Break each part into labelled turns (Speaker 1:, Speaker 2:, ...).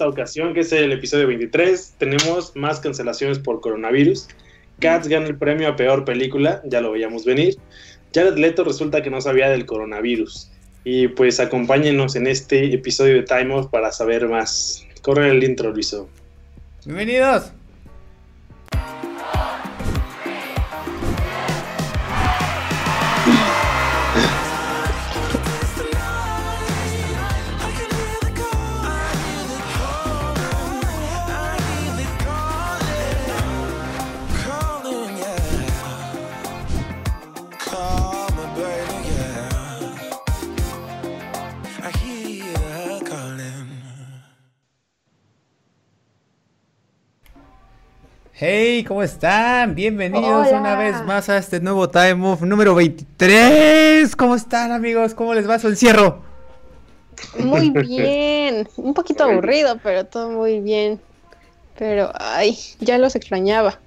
Speaker 1: esta ocasión, que es el episodio 23, tenemos más cancelaciones por coronavirus. Cats gana el premio a peor película, ya lo veíamos venir. Jared Leto resulta que no sabía del coronavirus. Y pues acompáñenos en este episodio de Time Off para saber más. Corre el intro, Luiso.
Speaker 2: Bienvenidos. Hey, ¿cómo están? Bienvenidos una vez más a este nuevo Time Off número 23. ¿Cómo están, amigos? ¿Cómo les va su encierro?
Speaker 3: Muy bien. Un poquito aburrido, pero todo muy bien. Pero, ay, ya los extrañaba.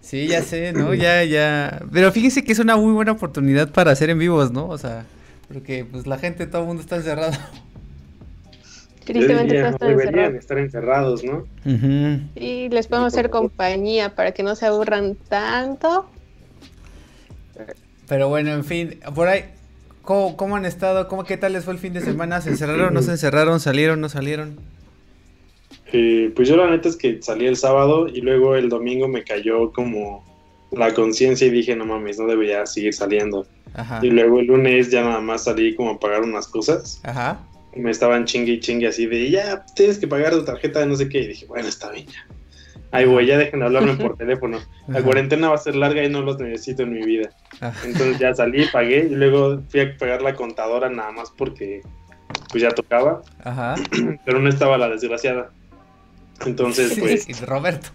Speaker 2: Sí, ya sé, ¿no? Ya, ya. Pero fíjense que es una muy buena oportunidad para hacer en vivos, ¿no? O sea, porque pues la gente, todo el mundo está encerrado.
Speaker 1: Tristemente no deberían estar encerrados, ¿no?
Speaker 3: Y les podemos hacer compañía para que no se aburran tanto.
Speaker 2: Pero bueno, en fin, por ahí, ¿cómo, han estado? ¿Cómo, ¿Qué tal les fue el fin de semana? ¿Se encerraron, no se encerraron? ¿Salieron, no salieron?
Speaker 1: Eh, pues yo la neta es que salí el sábado y luego el domingo me cayó como la conciencia y dije, no mames, no debería seguir saliendo. Y luego el lunes ya nada más salí como a pagar unas cosas. Ajá me estaban chingue y chingue así de, ya, tienes que pagar tu tarjeta de no sé qué. Y dije, bueno, está bien ya. Ahí voy, ya dejen de hablarme por teléfono. La cuarentena va a ser larga y no los necesito en mi vida. Entonces ya salí, pagué y luego fui a pagar la contadora nada más porque pues ya tocaba. Ajá. Pero no estaba la desgraciada. Entonces, pues.
Speaker 2: Roberto.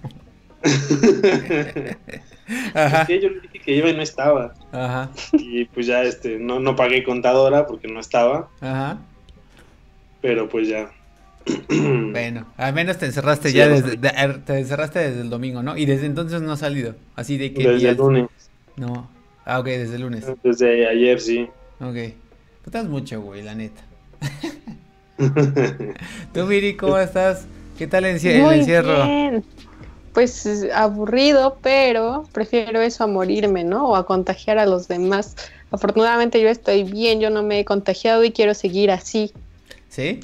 Speaker 1: Ajá. Que yo le dije que iba y no estaba. Ajá. Y pues ya este, no, no pagué contadora porque no estaba. Ajá pero pues ya.
Speaker 2: Bueno, al menos te encerraste ya desde, te encerraste desde el domingo, ¿no? Y desde entonces no has salido, así de que...
Speaker 1: Desde el lunes.
Speaker 2: No, ah, ok, desde el lunes.
Speaker 1: Desde ayer, sí.
Speaker 2: Ok, estás mucho, güey, la neta. Tú, Miri, ¿cómo estás? ¿Qué tal el, encierro? Bien.
Speaker 3: Pues aburrido, pero prefiero eso a morirme, ¿no? O a contagiar a los demás. Afortunadamente yo estoy bien, yo no me he contagiado y quiero seguir así.
Speaker 2: ¿Sí?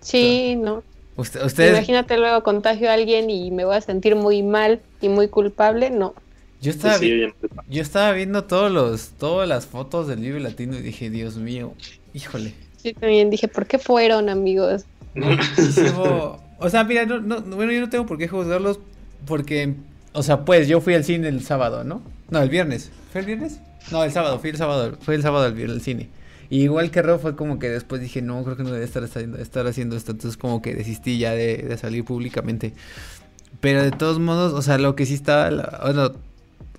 Speaker 3: Sí, no. Imagínate luego contagio a alguien y me voy a sentir muy mal y muy culpable, no.
Speaker 2: Yo estaba, yo estaba viendo todos los, todas las fotos del libro latino y dije, Dios mío, híjole.
Speaker 3: Yo también dije, ¿por qué fueron, amigos?
Speaker 2: o sea, mira, no, no, bueno, yo no tengo por qué juzgarlos porque, o sea, pues yo fui al cine el sábado, ¿no? No, el viernes. ¿Fue el viernes? No, el sábado, fui el sábado, fue el sábado al, al cine igual que Ro fue como que después dije, no, creo que no debe estar, estar haciendo esto. Entonces como que desistí ya de, salir públicamente. Pero de todos modos, o sea, lo que sí estaba, bueno,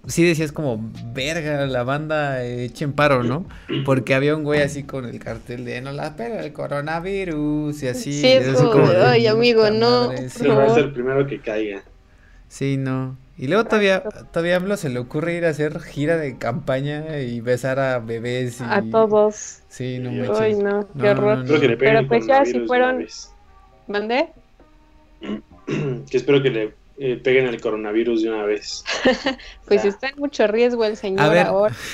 Speaker 2: sí decías como, verga, la banda echen paro, ¿no? Porque había un güey así con el cartel de, no la pega el coronavirus y así.
Speaker 3: Sí, es como, ay, amigo, no.
Speaker 1: Sí. Va a ser el primero que caiga.
Speaker 2: Sí, no. Y luego todavía, todavía hablo, se le ocurre ir a hacer gira de campaña y besar a bebés. Y...
Speaker 3: A todos.
Speaker 2: Sí, no me
Speaker 3: Ay, no, qué horror. Pero pues ya si fueron... ¿Mandé?
Speaker 1: que espero que le eh, peguen el coronavirus de una vez.
Speaker 3: pues está en mucho riesgo el señor a ver. ahora.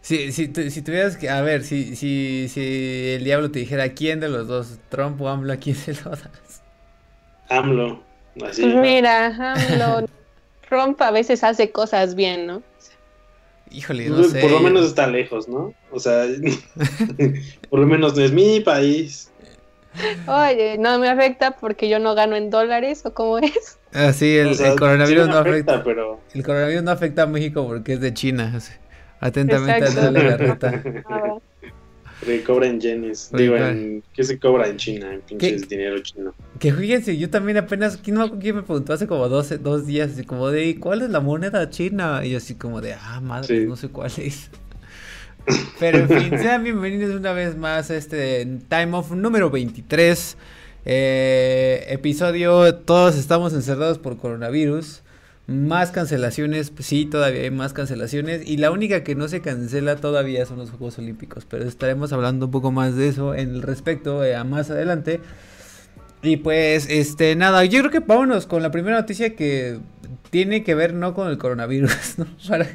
Speaker 2: Si, si, si tuvieras que, a ver, si, si, si el diablo te dijera quién de los dos, Trump o AMLO, ¿a quién se lo das?
Speaker 1: AMLO.
Speaker 3: Pues mira, AMLO, Trump a veces hace cosas bien, ¿no?
Speaker 2: Híjole, no sé.
Speaker 1: Por lo menos está lejos, ¿no? O sea, por lo menos no es mi país.
Speaker 3: Oye, no me afecta porque yo no gano en dólares o cómo es.
Speaker 2: Ah, sí, el, coronavirus no afecta, pero... El coronavirus no afecta a México porque es de China. Atentamente a la reta.
Speaker 1: Que cobra en yenes. Digo, en, ¿qué se cobra en China? En pinches dinero chino.
Speaker 2: Que fíjense, yo también apenas, ¿quién, no, quién me preguntó hace como dos, dos días? Así como de, ¿cuál es la moneda china? Y yo así como de, ah, madre, no sé cuál es. Pero en fin, sean bienvenidos una vez más a este Time Off número 23. Eh, episodio, todos estamos encerrados por coronavirus. Más cancelaciones, pues sí, todavía hay más cancelaciones. Y la única que no se cancela todavía son los Juegos Olímpicos. Pero estaremos hablando un poco más de eso en el respecto eh, a más adelante. Y pues, este, nada, yo creo que vámonos con la primera noticia que tiene que ver no con el coronavirus, ¿no? Para,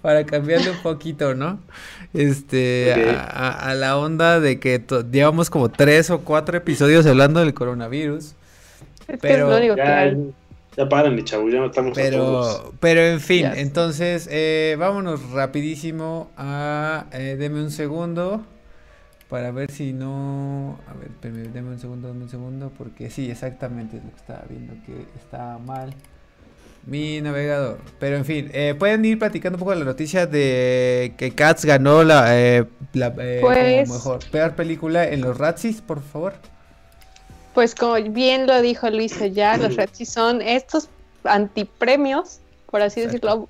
Speaker 2: para cambiarle un poquito, ¿no? Este, a, la onda de que llevamos como tres o cuatro episodios hablando del coronavirus. pero,
Speaker 1: ya, ya paren, chavos, ya no estamos
Speaker 2: pero, Pero en fin, entonces, eh, vámonos rapidísimo a, eh, deme un segundo para ver si no, a ver, deme un segundo, deme un segundo, porque sí, exactamente es lo que estaba viendo, que está mal mi navegador. Pero en fin, eh, pueden ir platicando un poco de la noticia de que Cats ganó la, eh, eh, pues mejor peor película en los Razzies, por favor.
Speaker 3: Pues como bien lo dijo Luis ya, los Razzies son estos antipremios, por así decirlo.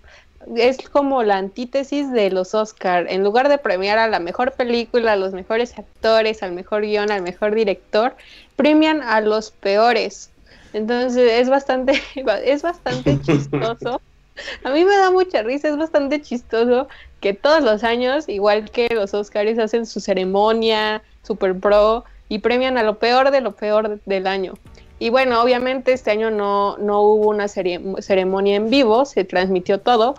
Speaker 3: Es como la antítesis de los Oscar. En lugar de premiar a la mejor película, a los mejores actores, al mejor guion, al mejor director, premian a los peores entonces es bastante, es bastante chistoso. A mí me da mucha risa, es bastante chistoso que todos los años, igual que los Oscars, hacen su ceremonia super pro y premian a lo peor de lo peor del año. Y bueno, obviamente este año no, no hubo una ceremonia en vivo, se transmitió todo,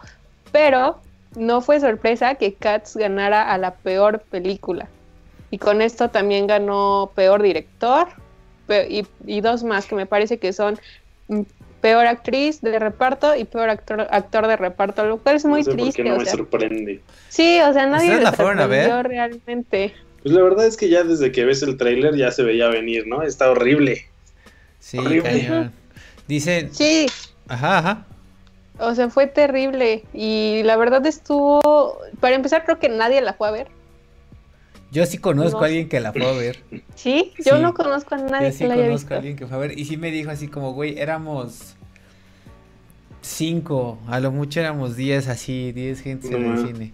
Speaker 3: pero no fue sorpresa que Cats ganara a la peor película. Y con esto también ganó peor director, y, dos más que me parece que son mm, peor actriz de reparto y peor actor, actor de reparto, lo cual es muy triste.
Speaker 1: no me sorprende.
Speaker 3: Sí, o sea, nadie la sorprendió realmente.
Speaker 1: Pues la verdad es que ya desde que ves el tráiler ya se veía venir, ¿no? Está horrible.
Speaker 2: Sí, Dicen...
Speaker 3: Sí.
Speaker 2: Ajá, ajá.
Speaker 3: O sea, fue terrible. Y la verdad estuvo... Para empezar, creo que nadie la fue a ver.
Speaker 2: Yo sí conozco a alguien que la fue a ver.
Speaker 3: ¿Sí? Yo no conozco a nadie
Speaker 2: Yo sí conozco a alguien que fue a ver. Y sí me dijo así como, güey, éramos cinco, a lo mucho éramos diez así, diez gente en el cine.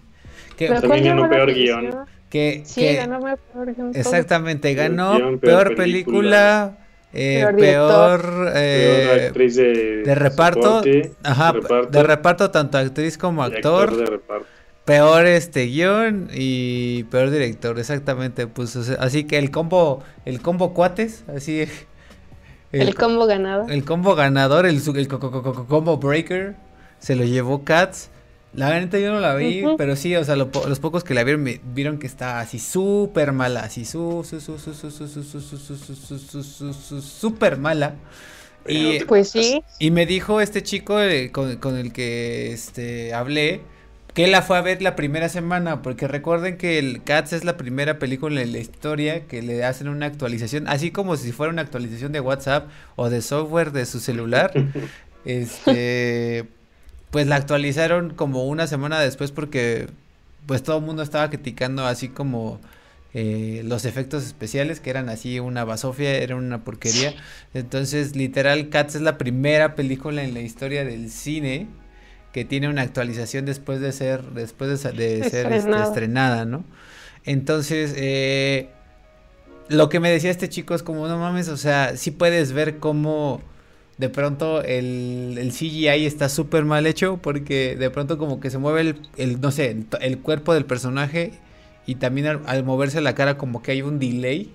Speaker 1: Que, también ganó peor guion.
Speaker 2: Que,
Speaker 3: sí, ganó peor guion.
Speaker 2: Exactamente, ganó peor, película. Eh, peor, eh,
Speaker 1: actriz
Speaker 2: de, reparto, ajá, de reparto tanto actriz como actor, de reparto peor este guion y peor director, exactamente. Pues así que el combo, el combo cuates, así.
Speaker 3: El, combo ganador.
Speaker 2: El combo ganador, el, el combo breaker, se lo llevó Cats. La verdad yo no la vi, pero sí, o sea, los pocos que la vieron me vieron que está así súper mala, así su su su su su su su su súper mala.
Speaker 3: Y pues sí.
Speaker 2: Y me dijo este chico con, con el que este hablé que la fue a ver la primera semana, porque recuerden que el Cats es la primera película en la historia que le hacen una actualización, así como si fuera una actualización de WhatsApp o de software de su celular. este, pues la actualizaron como una semana después porque pues todo el mundo estaba criticando así como eh, los efectos especiales que eran así una basofia, era una porquería. Entonces, literal, Cats es la primera película en la historia del cine que tiene una actualización después de ser, después de, ser este, estrenada, ¿no? Entonces, eh, lo que me decía este chico es como, no mames, o sea, sí puedes ver cómo de pronto el, el CGI está súper mal hecho porque de pronto como que se mueve el, no sé, el, cuerpo del personaje y también al, moverse la cara como que hay un delay.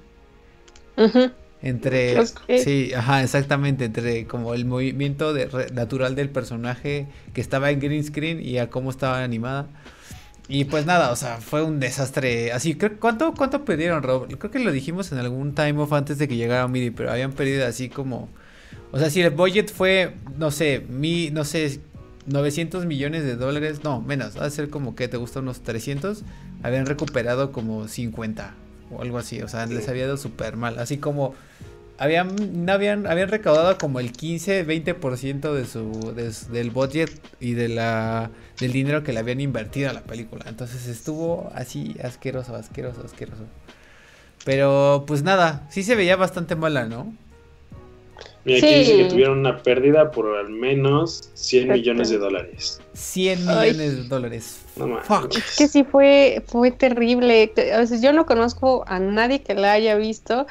Speaker 2: Entre, sí, ajá, exactamente, entre como el movimiento de, natural del personaje que estaba en green screen y a cómo estaba animada. Y pues nada, o sea, fue un desastre. Así, ¿cuánto, cuánto pidieron, Rob? Creo que lo dijimos en algún time off antes de que llegara Midi, pero habían pedido así como... O sea, si el budget fue, no sé, mi, no sé, 900 millones de dólares, no, menos, va a ser como que te gusta unos 300, habían recuperado como 50 o algo así, o sea, les había dado súper mal, así como habían, habían, habían recaudado como el 15-20% de su, del budget y de la, del dinero que le habían invertido a la película. Entonces estuvo así asqueroso, asqueroso, asqueroso. Pero pues nada, sí se veía bastante mala, ¿no?
Speaker 1: Mira, aquí dice que tuvieron una pérdida por al menos 100 millones de dólares.
Speaker 2: 100 millones de dólares.
Speaker 3: No Es que sí fue, fue terrible. yo no conozco a nadie que la haya visto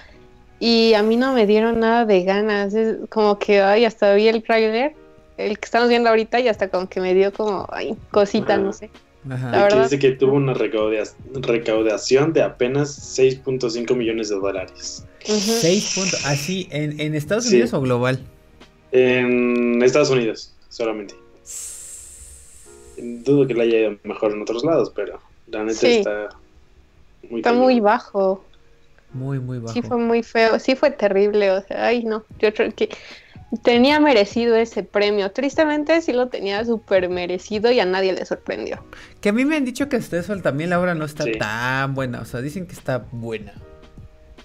Speaker 3: y a mí no me dieron nada de ganas. Es como que, ay, hasta vi el trailer, el que estamos viendo ahorita, y hasta como que me dio como, ay, cosita, no sé.
Speaker 1: Ajá. Que dice que tuvo una recaudación de apenas 6.5 millones de dólares.
Speaker 2: 6 puntos, así, ¿en, Estados Unidos o global?
Speaker 1: En Estados Unidos, solamente. Dudo que le haya ido mejor en otros lados, pero la neta está
Speaker 3: muy Está muy bajo.
Speaker 2: Muy, muy bajo.
Speaker 3: Sí fue muy feo, sí fue terrible, o sea, ay no, yo creo que tenía merecido ese premio. Tristemente sí lo tenía súper merecido y a nadie le sorprendió.
Speaker 2: Que a mí me han dicho que hasta eso también la obra no está tan buena, o sea, dicen que está buena,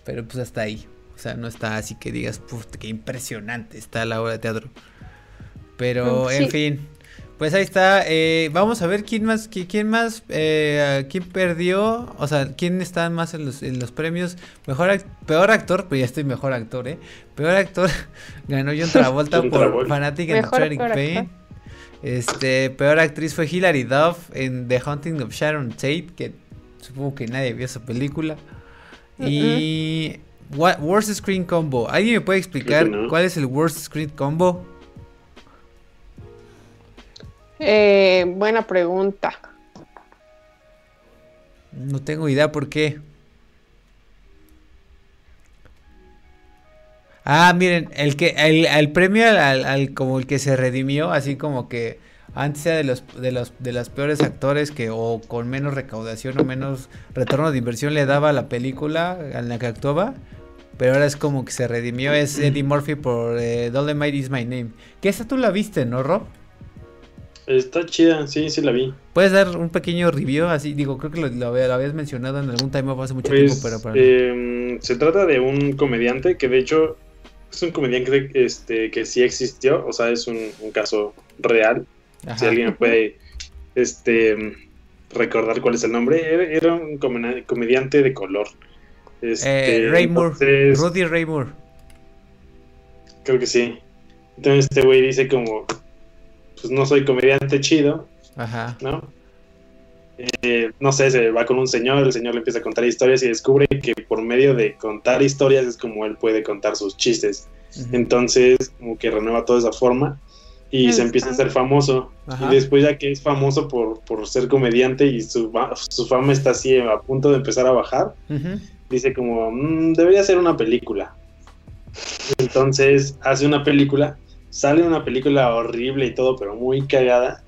Speaker 2: pero pues hasta ahí. O sea, no está así que digas, puf, qué impresionante está la obra de teatro. Pero, mm, en fin, pues ahí está. Eh, vamos a ver quién más, quién, más, eh, quién perdió, o sea, quién está más en los, en los premios. Mejor, peor actor, pues ya estoy mejor actor, ¿eh? Peor actor ganó John Travolta por Fanatic and Tragic Pain. Este, peor actriz fue Hilary Duff en The Haunting of Sharon Tate, que supongo que nadie vio esa película. Y Worst Screen Combo. ¿Alguien me puede explicar cuál es el Worst Screen Combo?
Speaker 3: Eh, buena pregunta.
Speaker 2: No tengo idea por qué. Ah, miren, el que el, premio al, como el que se redimió, así como que antes era de los de los de los peores actores que o con menos recaudación o menos retorno de inversión le daba a la película en la que actuaba, pero ahora es como que se redimió es Eddie Murphy por eh, Dolomite is my name. Que esa tú la viste, ¿no, Rob?
Speaker 1: Está chida, sí, sí la vi.
Speaker 2: ¿Puedes dar un pequeño review? Así, digo, creo que lo, habías mencionado en algún time hace mucho tiempo,
Speaker 1: pues, pero em, Se trata de un comediante que de hecho es un comediante este, que sí existió, o sea, es un, caso real. Si alguien puede este, recordar cuál es el nombre, era, un comediante de color.
Speaker 2: Este, eh, Ray Moore, Rudy Ray Moore.
Speaker 1: Creo que sí. Entonces este güey dice como, pues no soy comediante chido, Ajá. ¿no? Eh, no sé, se va con un señor, el señor le empieza a contar historias y descubre que por medio de contar historias es como él puede contar sus chistes. Entonces, como que renueva toda esa forma y se empieza a ser famoso. Y después ya que es famoso por, por ser comediante y su, su, fama está así a punto de empezar a bajar, dice como, mm, debería ser una película. Entonces hace una película sale una película horrible y todo, pero muy cagada.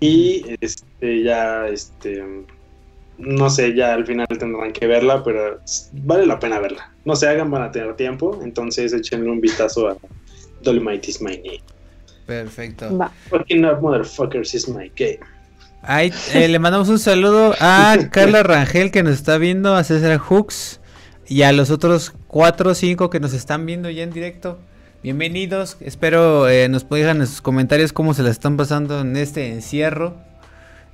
Speaker 1: Y este ya, este, no sé, ya al final tendrán que verla, pero vale la pena verla. No se hagan, van a tener tiempo, entonces échenle un vistazo a Dolomite is my name.
Speaker 2: Perfecto.
Speaker 1: Fucking up, motherfuckers is my game.
Speaker 2: Ahí, eh, le mandamos un saludo a Carla Rangel que nos está viendo, a César Hooks y a los otros cuatro o cinco que nos están viendo ya en directo. Bienvenidos, espero eh, nos pongan en sus comentarios cómo se la están pasando en este encierro.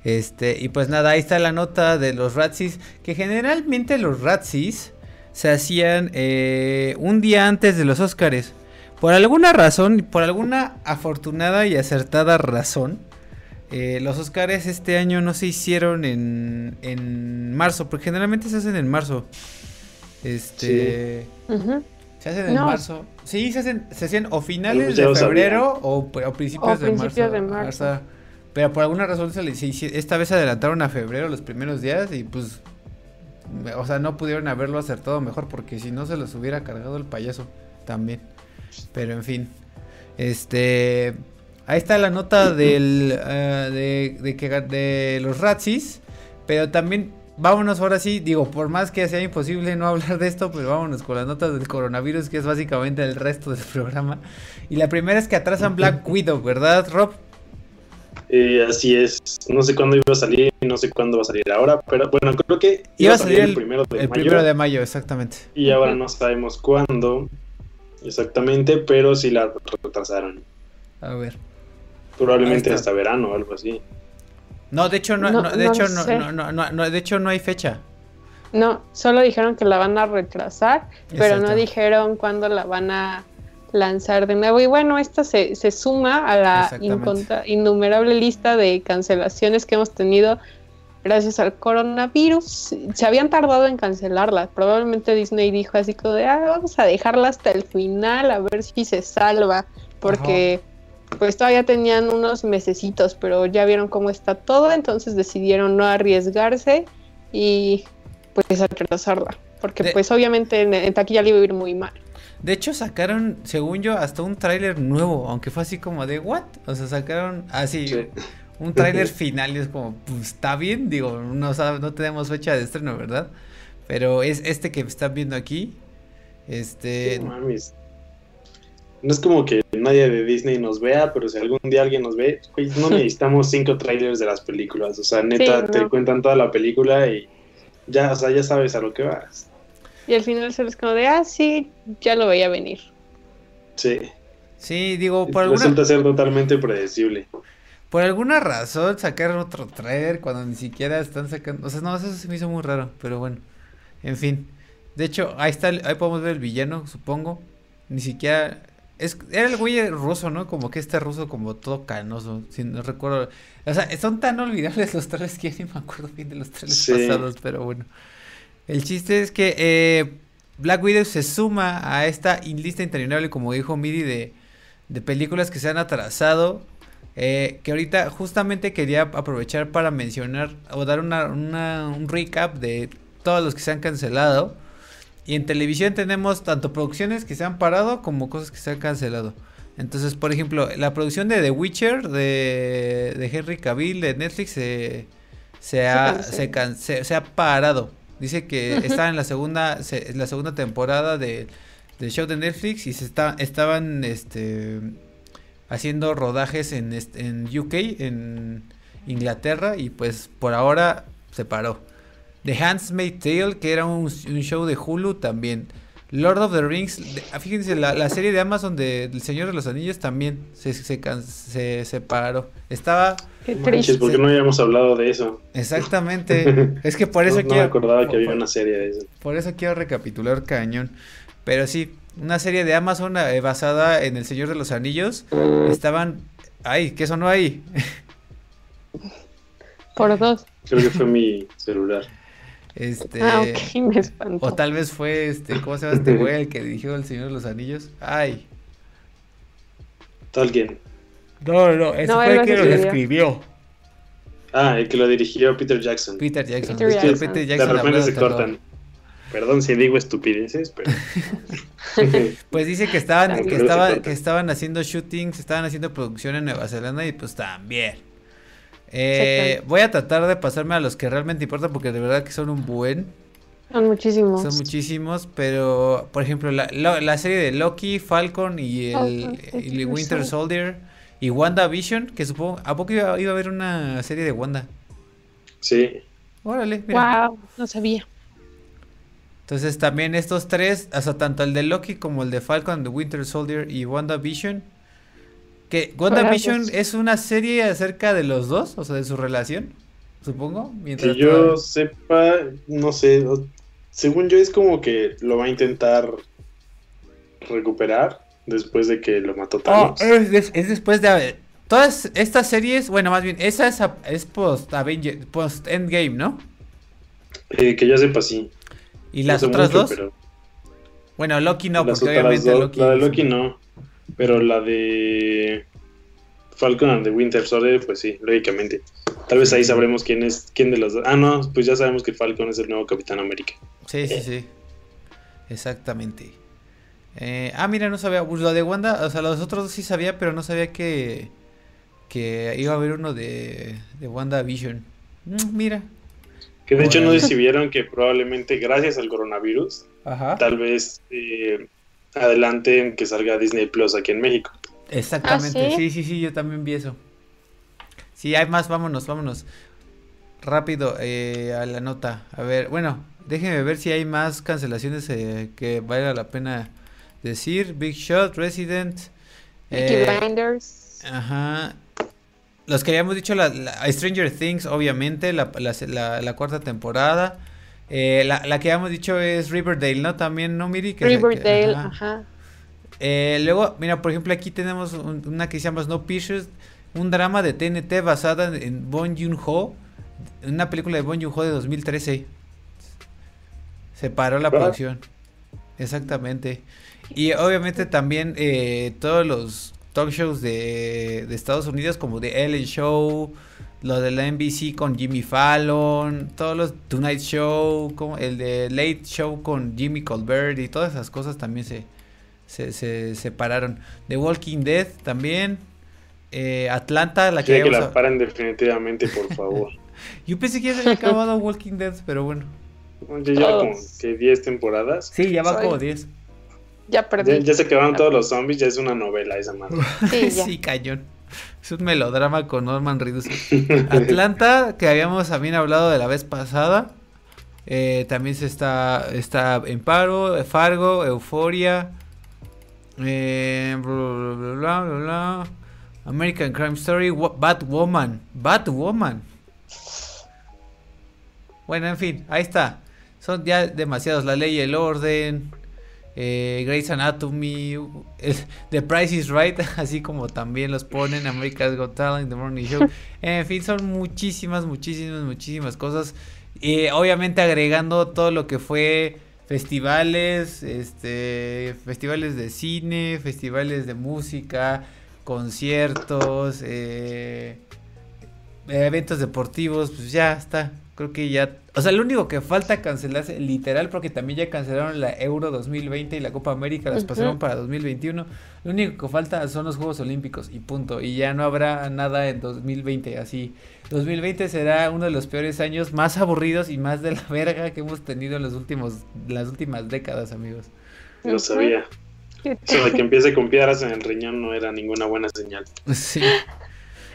Speaker 2: Este, y pues nada, ahí está la nota de los Ratsis, que generalmente los Ratsis se hacían eh, un día antes de los Óscares. Por alguna razón, por alguna afortunada y acertada razón, eh, los Óscares este año no se hicieron en, en marzo, porque generalmente se hacen en marzo. Este. Se hacen en marzo. Sí, se hacen, se hacen o finales de febrero o, principios, de, marzo, pero por alguna razón se, esta vez se adelantaron a febrero los primeros días y pues. O sea, no pudieron haberlo acertado mejor porque si no se los hubiera cargado el payaso también. Pero en fin. Este. Ahí está la nota del, eh, de, de, que, de los Ratsis. Pero también vámonos ahora sí, digo, por más que sea imposible no hablar de esto, pero vámonos con las notas del coronavirus, que es básicamente el resto del programa. Y la primera es que atrasan Black Widow, ¿verdad, Rob?
Speaker 1: Eh, así es. No sé cuándo iba a salir y no sé cuándo va a salir ahora, pero bueno, creo que
Speaker 2: iba, a salir, el, primero de el mayo. primero de mayo, exactamente.
Speaker 1: Y ahora no sabemos cuándo exactamente, pero sí la retrasaron.
Speaker 2: A ver.
Speaker 1: Probablemente hasta verano o algo así.
Speaker 2: No, de hecho no, de hecho no, no, no, de hecho no hay fecha.
Speaker 3: No, solo dijeron que la van a retrasar, pero no dijeron cuándo la van a lanzar de nuevo. Y bueno, esta se, se suma a la innumerable lista de cancelaciones que hemos tenido gracias al coronavirus. Se habían tardado en cancelarla. Probablemente Disney dijo así como de, ah, vamos a dejarla hasta el final a ver si se salva, porque pues todavía tenían unos mesecitos, pero ya vieron cómo está todo, entonces decidieron no arriesgarse y pues retrasarla, porque pues obviamente en, taquilla le iba a ir muy mal.
Speaker 2: De hecho sacaron, según yo, hasta un tráiler nuevo, aunque fue así como de what, o sea, sacaron así un tráiler final y es como, pues está bien, digo, no, no tenemos fecha de estreno, ¿verdad? Pero es este que están viendo aquí, este...
Speaker 1: No es como que nadie de Disney nos vea, pero si algún día alguien nos ve, pues no necesitamos cinco trailers de las películas. O sea, neta, te cuentan toda la película y ya, o sea, ya sabes a lo que vas.
Speaker 3: Y al final se les como de, ah, sí, ya lo veía venir.
Speaker 1: Sí.
Speaker 2: Sí, digo, por
Speaker 1: alguna... Resulta ser totalmente predecible.
Speaker 2: Por alguna razón sacaron otro trailer cuando ni siquiera están sacando... O sea, no, eso se me hizo muy raro, pero bueno. En fin. De hecho, ahí está, ahí podemos ver el villano, supongo. Ni siquiera es, era el güey ruso, ¿no? Como que este ruso como todo canoso, si no recuerdo. O sea, son tan olvidables los trailers que ya ni me acuerdo bien de los trailers pasados, pero bueno. El chiste es que eh, Black Widow se suma a esta lista interminable, como dijo Midi, de, de películas que se han atrasado. Eh, que ahorita justamente quería aprovechar para mencionar o dar una, una, un recap de todos los que se han cancelado. Y en televisión tenemos tanto producciones que se han parado como cosas que se han cancelado. Entonces, por ejemplo, la producción de The Witcher de, de Henry Cavill de Netflix se, se, ha, se, ha parado. Dice que está en la segunda, la segunda temporada de, del show de Netflix y se está, estaban este, haciendo rodajes en, en UK, en Inglaterra, y pues por ahora se paró. The Handmaid's Tale, que era un, show de Hulu también. Lord of the Rings, fíjense, la, serie de Amazon de El Señor de los Anillos también se, se, separó. Estaba...
Speaker 1: Qué triste. ¿por qué no habíamos hablado de eso?
Speaker 2: Exactamente. es que por eso
Speaker 1: no, quiero... me acordaba que había una serie de eso.
Speaker 2: Por eso quiero recapitular cañón. Pero sí, una serie de Amazon eh, basada en El Señor de los Anillos. Estaban... Ay, ¿qué sonó ahí?
Speaker 3: Por dos.
Speaker 1: Creo que fue mi celular.
Speaker 2: Este,
Speaker 3: ah, me espantó.
Speaker 2: O tal vez fue este, ¿cómo se llama este güey el que dirigió El Señor de los Anillos? Ay.
Speaker 1: ¿Alguien?
Speaker 2: No, no, ese fue el que lo escribió.
Speaker 1: Ah, el que lo dirigió Peter Jackson.
Speaker 2: Peter Jackson. Peter Jackson.
Speaker 1: de repente se cortan. Perdón si digo estupideces, pero.
Speaker 2: pues dice que estaban, que estaban, que estaban haciendo shootings, estaban haciendo producción en Nueva Zelanda y pues también. Eh, voy a tratar de pasarme a los que realmente importan porque de verdad que son un buen.
Speaker 3: Son muchísimos.
Speaker 2: Son muchísimos, pero por ejemplo la, la, serie de Loki, Falcon y el, Winter Soldier y WandaVision, que supongo, ¿a poco iba, a haber una serie de Wanda?
Speaker 1: Sí.
Speaker 2: Órale,
Speaker 3: mira. Wow, no sabía.
Speaker 2: Entonces también estos tres, o sea, tanto el de Loki como el de Falcon, de Winter Soldier y WandaVision que WandaVision es una serie acerca de los dos, o sea, de su relación, supongo.
Speaker 1: Mientras que yo sepa, no sé, según yo es como que lo va a intentar recuperar después de que lo mató oh, Thanos.
Speaker 2: es, después de... Todas estas series, bueno, más bien, esa es, post, Avenger, post Endgame, ¿no?
Speaker 1: Eh, que ya sepa, sí.
Speaker 2: ¿Y las otras dos? Bueno, Loki no, porque obviamente Loki...
Speaker 1: La de Loki no. Pero la de Falcon and the Winter Soldier, pues sí, lógicamente. Tal vez ahí sabremos quién es quién de los dos. Ah, no, pues ya sabemos que Falcon es el nuevo Capitán América.
Speaker 2: Sí, sí, sí. Exactamente. Eh, ah, mira, no sabía. Pues lo de Wanda, o sea, los otros dos sí sabía, pero no sabía que, que iba a haber uno de, de Wanda Vision. Mm, mira.
Speaker 1: Que de hecho no decidieron que probablemente gracias al coronavirus, tal vez eh, adelante en que salga Disney Plus aquí en México.
Speaker 2: Exactamente, ¿Ah, sí? sí, sí, yo también vi eso. Sí, hay más, vámonos, vámonos. Rápido eh, a la nota. A ver, bueno, déjenme ver si hay más cancelaciones eh, que valga la pena decir. Big Shot, Resident.
Speaker 3: Eh, Blinders.
Speaker 2: Ajá. Los que habíamos dicho, la, Stranger Things, obviamente, la, la cuarta temporada. Eh, la, la, que hemos dicho es Riverdale, ¿no? También, ¿no, Miri?
Speaker 3: Riverdale, ajá.
Speaker 2: Eh, luego, mira, por ejemplo, aquí tenemos una que se llama Snowpiercer, un drama de TNT basada en Bon Joon-ho, una película de Bon Joon-ho de 2013. Se paró la producción. Exactamente. Y obviamente también eh, todos los talk shows de, de Estados Unidos como The Ellen Show, lo de la NBC con Jimmy Fallon, todos los Tonight Show, como el de Late Show con Jimmy Colbert y todas esas cosas también se, se, se separaron. The Walking Dead también. Eh, Atlanta, la
Speaker 1: que... que la paren definitivamente, por favor.
Speaker 2: Yo pensé que ya se había acabado Walking Dead, pero bueno.
Speaker 1: Ya lleva como que 10 temporadas.
Speaker 2: Sí, ya va como 10.
Speaker 3: Ya perdí.
Speaker 1: Ya, se quedaron todos los zombies, ya es una novela esa madre.
Speaker 2: Sí, sí, cañón. Es un melodrama con Norman Reedus. Atlanta, que habíamos también hablado de la vez pasada. Eh, también se está, está en paro. Fargo, Euforia. Eh, bla, bla, bla, bla, American Crime Story. Batwoman. Batwoman. Bueno, en fin, ahí está. Son ya demasiados. La ley y el orden eh, Grey's Anatomy, The Price is Right, así como también los ponen, America's Got Talent, The Morning Show. En fin, son muchísimas, muchísimas, muchísimas cosas. y obviamente agregando todo lo que fue festivales, este, festivales de cine, festivales de música, conciertos, eh, eventos deportivos, pues ya está. Creo que ya o sea, lo único que falta cancelarse, literal, porque también ya cancelaron la Euro 2020 y la Copa América, las pasaron para 2021. Lo único que falta son los Juegos Olímpicos y punto. Y ya no habrá nada en 2020, así. 2020 será uno de los peores años más aburridos y más de la verga que hemos tenido en los últimos, las últimas décadas, amigos.
Speaker 1: Yo sabía. Eso de que empiece con piedras en el riñón no era ninguna buena señal.
Speaker 2: Sí.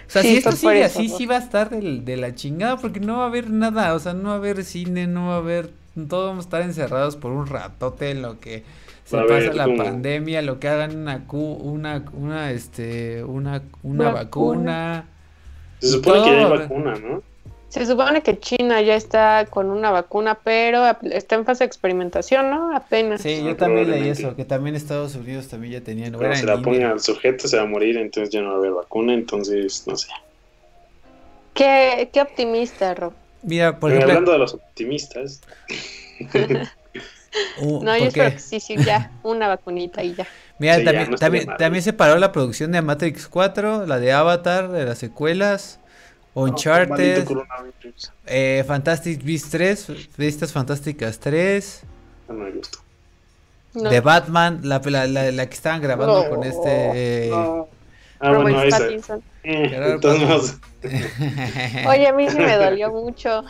Speaker 2: O sea, si esto sigue así, sí va a estar de, la chingada, porque no va a haber nada, o sea, no va a haber cine, no va a haber, todos vamos a estar encerrados por un ratote en lo que se pasa la pandemia, lo que hagan una, una, una, este, una, una vacuna.
Speaker 1: Se supone que ya hay vacuna, ¿no?
Speaker 3: Se supone que China ya está con una vacuna, pero está en fase de experimentación, ¿no? Apenas.
Speaker 2: Sí, yo también leí eso, que también Estados Unidos también ya tenían.
Speaker 1: Cuando se la pongan al sujeto se va a morir, entonces ya no va a haber vacuna, entonces no sé.
Speaker 3: Qué, qué optimista, Rob.
Speaker 2: Mira,
Speaker 1: por ejemplo... Hablando de los optimistas.
Speaker 3: Uh, no, yo creo que sí, sí, ya, una vacunita y ya.
Speaker 2: Mira, también, también, también se paró la producción de Matrix 4, la de Avatar, de las secuelas. Uncharted, eh, Fantastic Beasts 3, Vistas Fantásticas 3.
Speaker 1: No me.
Speaker 2: De Batman, la, la, la, que estaban grabando con este.
Speaker 1: No. Ah, bueno, esa. Eh,
Speaker 3: Oye, a mí sí me dolió mucho.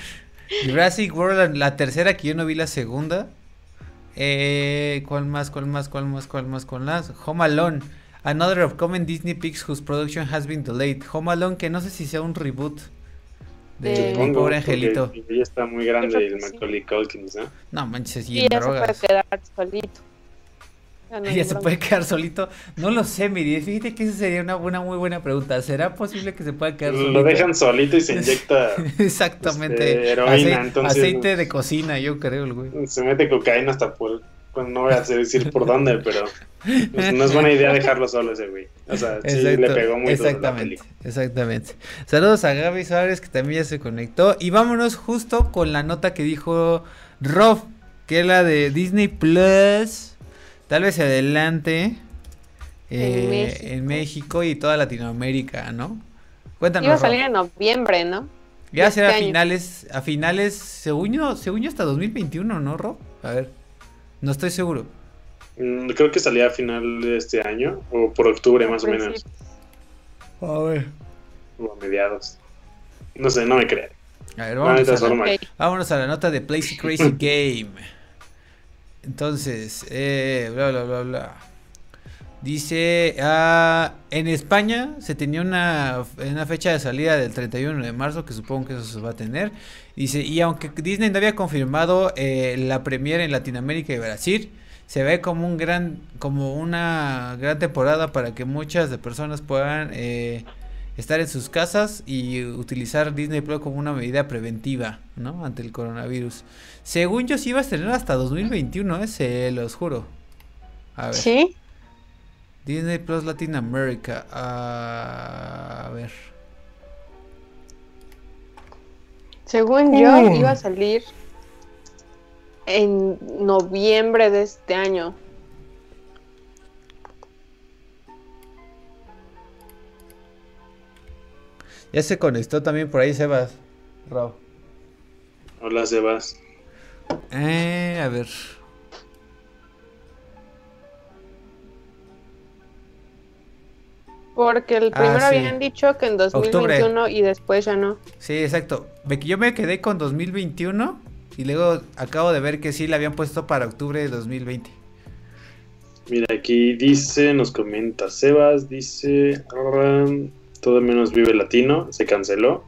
Speaker 2: Jurassic World, la, tercera que yo no vi la segunda. Eh, ¿Cuál más? ¿Cuál más? ¿Cuál más? ¿Cuál más? ¿Cuál más? Home Alone. Another of common Disney Picks whose production has been delayed. Home Alone, que no sé si sea un reboot de Mi Pobre Angelito.
Speaker 1: Ya está muy grande el Macaulay Culkin, ¿no?
Speaker 2: No manches,
Speaker 3: y, y ya se puede quedar solito.
Speaker 2: Ya, se puede quedar solito. No lo sé, Miri. Fíjate que esa sería una, buena, muy buena pregunta. ¿Será posible que se pueda quedar solito?
Speaker 1: Lo dejan solito y se inyecta.
Speaker 2: Exactamente. Este, aceite de cocina, yo creo, el güey.
Speaker 1: Se mete cocaína hasta por bueno, no voy a decir por dónde, pero pues, no es buena idea dejarlo solo ese güey. O sea, sí le pegó muy
Speaker 2: exactamente, Exactamente. Saludos a Gaby Suárez que también ya se conectó. Y vámonos justo con la nota que dijo Rob, que es la de Disney Plus. Tal vez adelante eh, en, México. y toda Latinoamérica, ¿no?
Speaker 3: Cuéntanos. Iba a salir en noviembre, ¿no?
Speaker 2: Ya será a este finales, a finales, según yo, según yo hasta 2021, ¿no, Rob? A ver. No estoy seguro.
Speaker 1: Mm, creo que salía a final de este año, o por octubre más o menos.
Speaker 2: A ver.
Speaker 1: O a mediados. No sé, no me crean.
Speaker 2: A ver, vámonos, a la, vámonos a la nota de Place Crazy Game. Entonces, eh, bla, bla, bla, bla. Dice, ah, en España se tenía una, una, fecha de salida del 31 de marzo, que supongo que eso se va a tener. Dice, y aunque Disney no había confirmado eh, la premiere en Latinoamérica y Brasil, se ve como un gran, como una gran temporada para que muchas de personas puedan eh, estar en sus casas y utilizar Disney Plus como una medida preventiva, ¿no? Ante el coronavirus. Según yo sí iba a tener hasta 2021, ¿eh? se los juro.
Speaker 3: A ver. ¿Sí?
Speaker 2: Disney Plus Latin America. Ah, a ver.
Speaker 3: Según yo, mm. iba a salir en noviembre de este año.
Speaker 2: Ya se conectó también por ahí Sebas. Rob.
Speaker 1: Hola Sebas.
Speaker 2: Eh, a ver.
Speaker 3: Porque el ah, primero habían dicho que en 2021 y después ya no.
Speaker 2: Sí, exacto. Yo me quedé con 2021 y luego acabo de ver que sí la habían puesto para octubre de 2020.
Speaker 1: Mira, aquí dice, nos comenta Sebas, dice, todo menos Vive Latino, se canceló.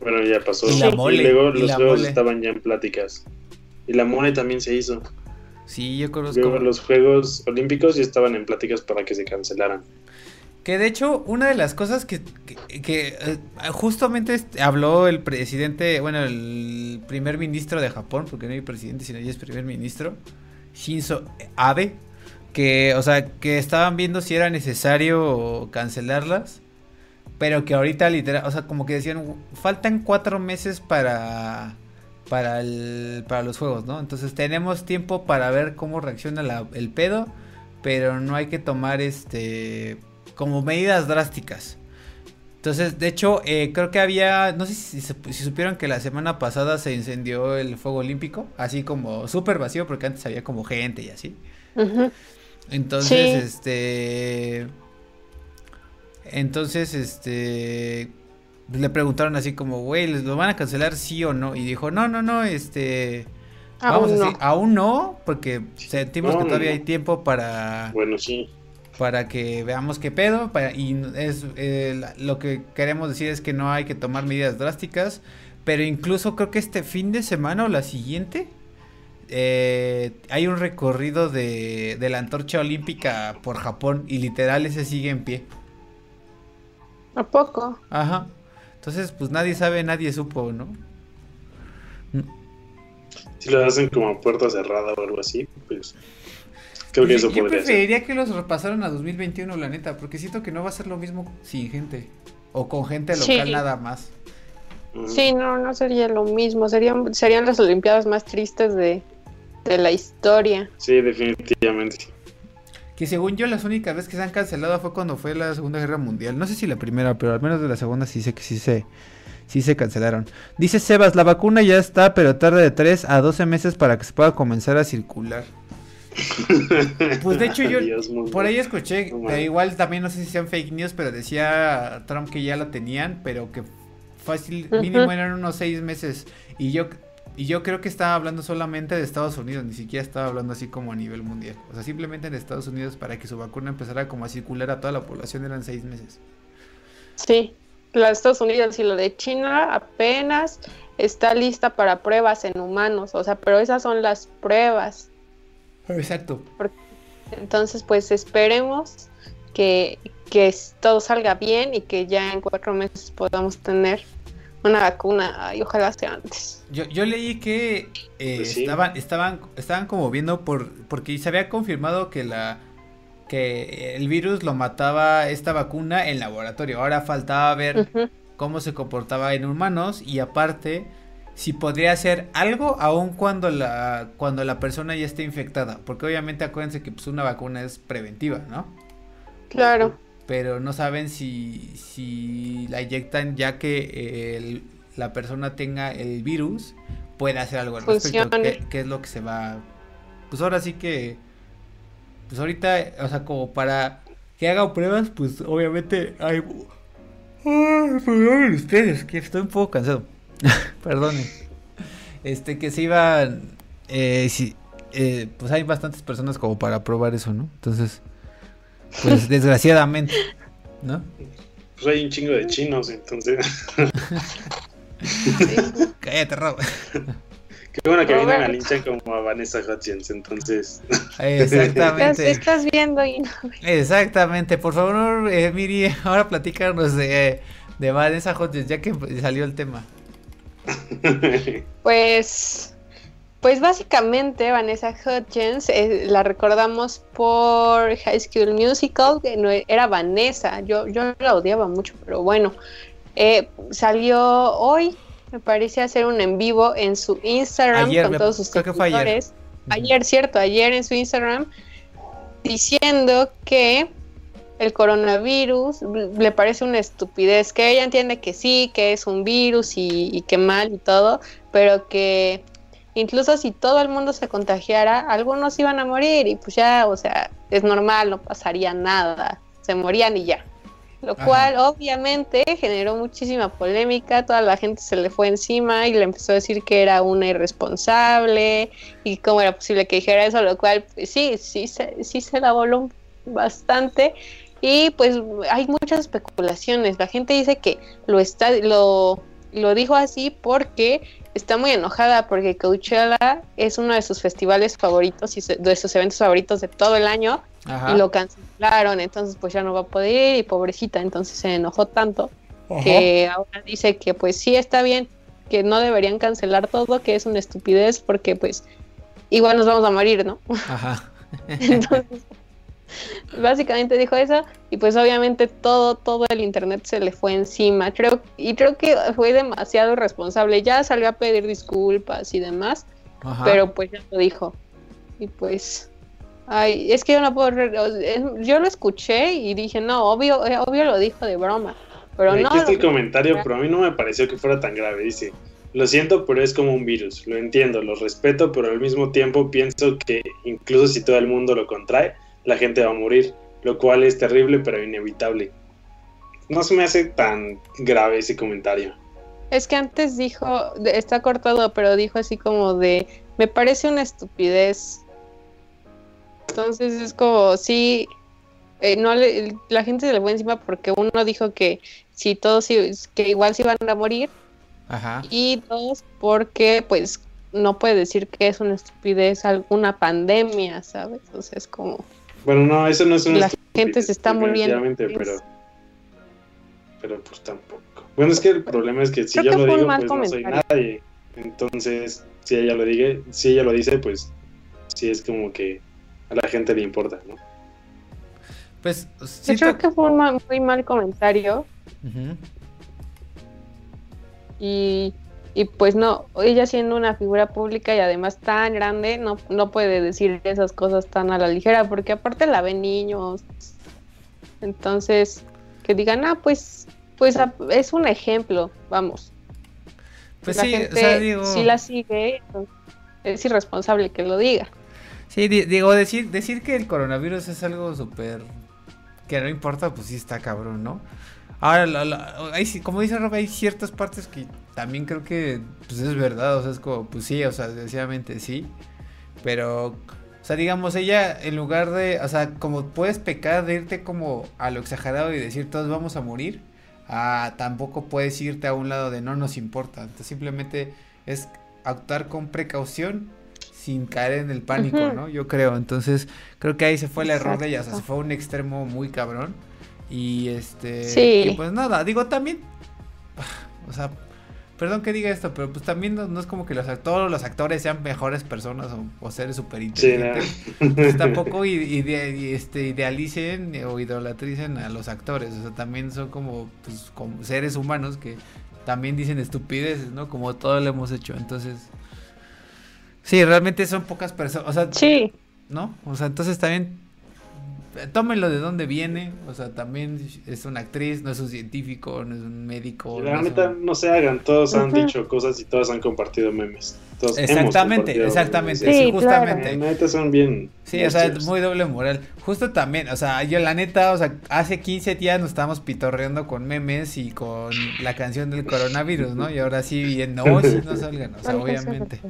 Speaker 1: Bueno, ya pasó.
Speaker 2: Y, la mole,
Speaker 1: y luego los juegos estaban ya en pláticas. Y la mole también se hizo.
Speaker 2: Sí, yo conozco.
Speaker 1: los Juegos Olímpicos ya estaban en pláticas para que se cancelaran.
Speaker 2: Que de hecho, una de las cosas que, que, eh, justamente habló el presidente, bueno, el primer ministro de Japón, porque no hay presidente, sino ya es primer ministro, Shinzo Abe, que, o sea, que estaban viendo si era necesario cancelarlas, pero que ahorita literal, o sea, como que decían, faltan cuatro meses para, para, el, para los juegos, ¿no? Entonces tenemos tiempo para ver cómo reacciona el pedo, pero no hay que tomar este como medidas drásticas. Entonces, de hecho, eh, creo que había, no sé si, si, supieron que la semana pasada se incendió el fuego olímpico, así como súper vacío, porque antes había como gente y así. Entonces, este... Entonces, este... Le preguntaron así como, güey, ¿les lo van a cancelar sí o no? Y dijo, no, no, no, este... Vamos aún no. aún no, porque sentimos que todavía hay tiempo para...
Speaker 1: Bueno, sí
Speaker 2: para que veamos qué pedo. y es eh, lo que queremos decir es que no hay que tomar medidas drásticas. Pero incluso creo que este fin de semana o la siguiente eh, hay un recorrido de, de la antorcha olímpica por Japón y literal ese sigue en pie.
Speaker 3: ¿A poco?
Speaker 2: Ajá. Entonces, pues nadie sabe, nadie supo, ¿no?
Speaker 1: Si lo hacen como a puerta cerrada o algo así, pues Creo que eso
Speaker 2: yo, preferiría que los repasaran a 2021, la neta, porque siento que no va a ser lo mismo sin gente. O con gente local nada más.
Speaker 3: Sí, no, no sería lo mismo. Serían, serían las Olimpiadas más tristes de, la historia.
Speaker 1: Sí, definitivamente.
Speaker 2: Que según yo, las únicas veces que se han cancelado fue cuando fue la Segunda Guerra Mundial. No sé si la primera, pero al menos de la segunda sí sé que sí se, sí se cancelaron. Dice Sebas, la vacuna ya está, pero tarda de 3 a 12 meses para que se pueda comenzar a circular. Pues de hecho yo por ahí escuché, igual también no sé si sean fake news, pero decía Trump que ya lo tenían, pero que fácil, mínimo eran unos seis meses. Y yo, y yo creo que estaba hablando solamente de Estados Unidos, ni siquiera estaba hablando así como a nivel mundial. O sea, simplemente en Estados Unidos para que su vacuna empezara como a circular a toda la población eran seis meses.
Speaker 3: Sí, la de Estados Unidos y lo de China apenas está lista para pruebas en humanos, o sea, pero esas son las pruebas.
Speaker 2: Exacto.
Speaker 3: Entonces, pues esperemos que, que, todo salga bien y que ya en cuatro meses podamos tener una vacuna y ojalá sea antes.
Speaker 2: Yo, yo leí que eh, pues estaban, estaban, estaban como viendo por, porque se había confirmado que la que el virus lo mataba esta vacuna en laboratorio. Ahora faltaba ver cómo se comportaba en humanos y aparte si podría hacer algo aun cuando la, cuando la persona ya esté infectada. Porque obviamente acuérdense que pues, una vacuna es preventiva, ¿no?
Speaker 3: Claro.
Speaker 2: Pero no saben si, si la inyectan ya que eh, la persona tenga el virus, puede hacer algo al respecto. ¿Qué, es lo que se va? Pues ahora sí que... Pues ahorita, o sea, como para que haga pruebas, pues obviamente hay... Ay, ustedes, que estoy un poco cansado. Perdone. Este, que se iban. Eh, eh, pues hay bastantes personas como para probar eso, ¿no? Entonces, pues desgraciadamente, ¿no?
Speaker 1: Pues hay un chingo de chinos, entonces.
Speaker 2: Cállate, Rob.
Speaker 1: Qué bueno que vienen a linchan como a Vanessa Hutchins, entonces.
Speaker 2: Exactamente.
Speaker 3: Estás, viendo y no.
Speaker 2: Exactamente. Por favor, eh, Miri, ahora platícanos de, de Vanessa Hutchins, ya que salió el tema.
Speaker 3: Pues, pues básicamente Vanessa Hudgens eh, la recordamos por High School Musical, que no, era Vanessa, yo, yo la odiaba mucho, pero bueno, eh, salió hoy, me parece hacer un en vivo en su Instagram con todos sus seguidores. Ayer. ayer, cierto, ayer en su Instagram, diciendo que el coronavirus le parece una estupidez, que ella entiende que sí, que es un virus y, y que mal y todo, pero que incluso si todo el mundo se contagiara, algunos iban a morir y pues ya, o sea, es normal, no pasaría nada, se morían y ya. Lo cual obviamente generó muchísima polémica, toda la gente se le fue encima y le empezó a decir que era una irresponsable y cómo era posible que dijera eso, lo cual pues, sí, sí, sí se la voló bastante y pues hay muchas especulaciones. La gente dice que lo está, lo, lo dijo así porque está muy enojada porque Coachella es uno de sus festivales favoritos y de sus eventos favoritos de todo el año y lo cancelaron, entonces pues ya no va a poder ir y pobrecita, entonces se enojó tanto que ahora dice que pues sí está bien, que no deberían cancelar todo, que es una estupidez porque pues igual nos vamos a morir, ¿no? Ajá. entonces Básicamente dijo eso y pues obviamente todo, todo el internet se le fue encima. Creo, y creo que fue demasiado irresponsable. Ya salió a pedir disculpas y demás, pero pues ya lo dijo. Y pues, ay, es que yo no puedo, yo lo escuché y dije, no, obvio, eh, obvio lo dijo de broma. Pero no.
Speaker 1: Este comentario, pero a mí no me pareció que fuera tan grave. Dice, lo siento, pero es como un virus. Lo entiendo, lo respeto, pero al mismo tiempo pienso que incluso si todo el mundo lo contrae, la gente va a morir, lo cual es terrible pero inevitable. No se me hace tan grave ese comentario.
Speaker 3: Es que antes dijo, está cortado, pero dijo así como de, me parece una estupidez. Entonces es como, sí, eh, no la gente se le fue encima porque uno dijo que si todos, que igual se iban a morir. Ajá. Y dos, porque pues no puede decir que es una estupidez alguna pandemia, ¿sabes? O sea, es como...
Speaker 1: Bueno, no, eso no es una...
Speaker 3: La gente se está muriendo.
Speaker 1: Pero, pero pues tampoco. Bueno, es que el problema es que si yo lo digo, pues no soy nadie. Entonces, si ella lo dice, si ella lo dice, pues sí es como que a la gente le importa, ¿no?
Speaker 2: Pues
Speaker 3: sí. Yo creo que fue un muy mal comentario. Y y pues no, ella siendo una figura pública y además tan grande, no, no puede decir esas cosas tan a la ligera, porque aparte la ven niños. Entonces, que digan, ah, pues, pues es un ejemplo, vamos. Pues la sí, gente, si la sigue, es irresponsable que lo diga.
Speaker 2: Sí, digo, decir, decir que el coronavirus es algo súper que no importa, pues sí está cabrón, ¿no? Ahora, como dice Rob, hay ciertas partes que también creo que pues es verdad, o sea, es como, pues sí, o sea, desgraciadamente sí, pero, o sea, digamos, ella en lugar de, o sea, como puedes pecar de irte como a lo exagerado y decir todos vamos a morir, a, tampoco puedes irte a un lado de no nos importa, entonces simplemente es actuar con precaución sin caer en el pánico, ¿no? Yo creo, entonces creo que ahí se fue el error de ella, o sea, se fue a un extremo muy cabrón. Y este. Sí. pues nada, digo también. O sea, perdón que diga esto, pero pues también no, es como que los todos los actores sean mejores personas o, seres súper inteligentes. Pues tampoco este, idealicen o idolatricen a los actores. O sea, también son como, pues, como seres humanos que también dicen estupideces, ¿no? Como todo lo hemos hecho. Entonces. Sí, realmente son pocas personas. O sea,
Speaker 3: sí.
Speaker 2: ¿No? O sea, entonces también tómenlo de dónde viene, o sea, también es una actriz, no es un científico, no es un médico.
Speaker 1: La neta, no se hagan, todos han dicho cosas y todos han compartido memes.
Speaker 2: exactamente, exactamente, sí, justamente.
Speaker 1: La neta son bien.
Speaker 2: Sí, o sea, es muy doble moral. Justo también, o sea, yo la neta, o sea, hace 15 días nos estábamos pitorreando con memes y con la canción del coronavirus, ¿no? Y ahora sí, bien, no, sí no salgan, o sea, obviamente.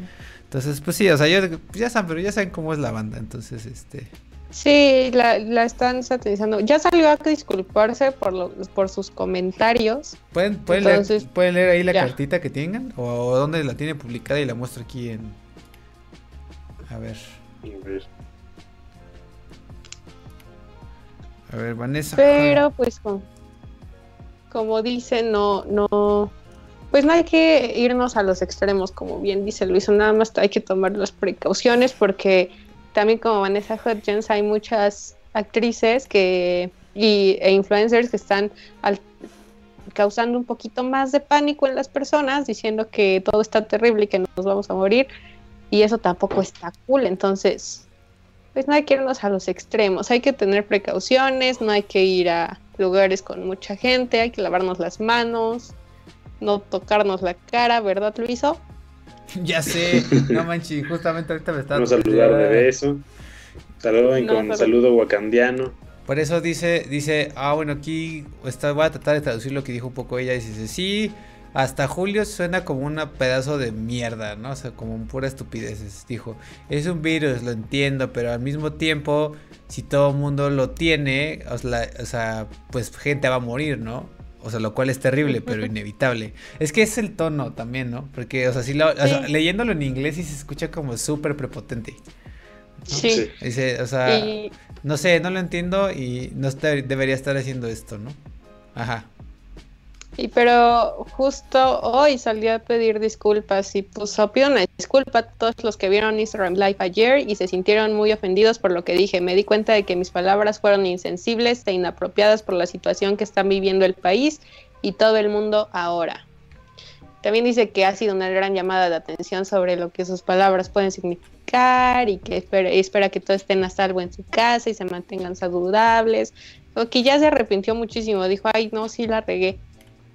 Speaker 2: Entonces, pues sí, o sea, yo, ya saben, pero ya saben cómo es la banda, entonces, este...
Speaker 3: Sí, la, la están satirizando. Ya salió a disculparse por, lo, por sus comentarios.
Speaker 2: ¿Pueden, pueden, leer, ¿pueden leer ahí la cartita que tengan? ¿O dónde la tiene publicada y la muestro aquí en... A ver. A ver. Vanessa.
Speaker 3: Pero pues como dice, no, no, pues no hay que irnos a los extremos, como bien dice Luis, nada más hay que tomar las precauciones porque también como Vanessa Hudgens hay muchas actrices que y, e influencers que están causando un poquito más de pánico en las personas, diciendo que todo está terrible y que nos vamos a morir. Y eso tampoco está cool. Entonces, pues no hay que irnos a los extremos, hay que tener precauciones, no hay que ir a lugares con mucha gente, hay que lavarnos las manos, no tocarnos la cara, ¿verdad, Luiso?
Speaker 2: ya sé, no manches, justamente ahorita me está...
Speaker 1: Vamos a saludar de beso. Saluden con saludo wakandiano.
Speaker 2: Por eso dice, dice, ah, bueno, aquí está, voy a tratar de traducir lo que dijo un poco ella. Dice, sí, hasta julio suena como un pedazo de mierda, ¿no? O sea, como pura estupidez. Dijo, es un virus, lo entiendo, pero al mismo tiempo, si todo el mundo lo tiene, o sea, pues gente va a morir, ¿no? O sea, lo cual es terrible, pero inevitable. Es que es el tono también, ¿no? Porque, o sea, si leyéndolo en inglés sí se escucha como súper prepotente.
Speaker 3: Sí.
Speaker 2: Dice, o sea, no sé, no lo entiendo y no debería estar haciendo esto, ¿no? Ajá.
Speaker 3: Y pero justo hoy salió a pedir disculpas y puso pido una disculpa a todos los que vieron Instagram Live ayer y se sintieron muy ofendidos por lo que dije. Me di cuenta de que mis palabras fueron insensibles e inapropiadas por la situación que están viviendo el país y todo el mundo ahora. También dice que ha sido una gran llamada de atención sobre lo que sus palabras pueden significar y que espera, espera que todos estén a salvo en su casa y se mantengan saludables. O que ya se arrepintió muchísimo, dijo, ay, no, sí la regué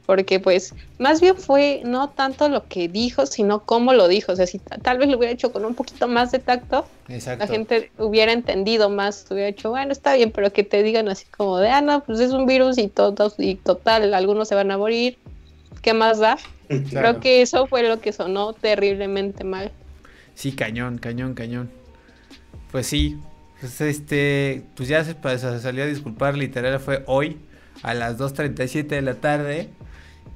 Speaker 3: porque pues más bien fue no tanto lo que dijo, sino cómo lo dijo. O sea, si tal vez lo hubiera hecho con un poquito más de tacto, la gente hubiera entendido más, hubiera dicho, bueno, está bien, pero que te digan así como de, ah, no, pues es un virus y todos, y total, algunos se van a morir, ¿qué más da? Creo que eso fue lo que sonó terriblemente mal.
Speaker 2: Sí, cañón, cañón, cañón. Pues sí, pues este, pues ya se, se salió a disculpar, literal fue hoy a las 2.37 de la tarde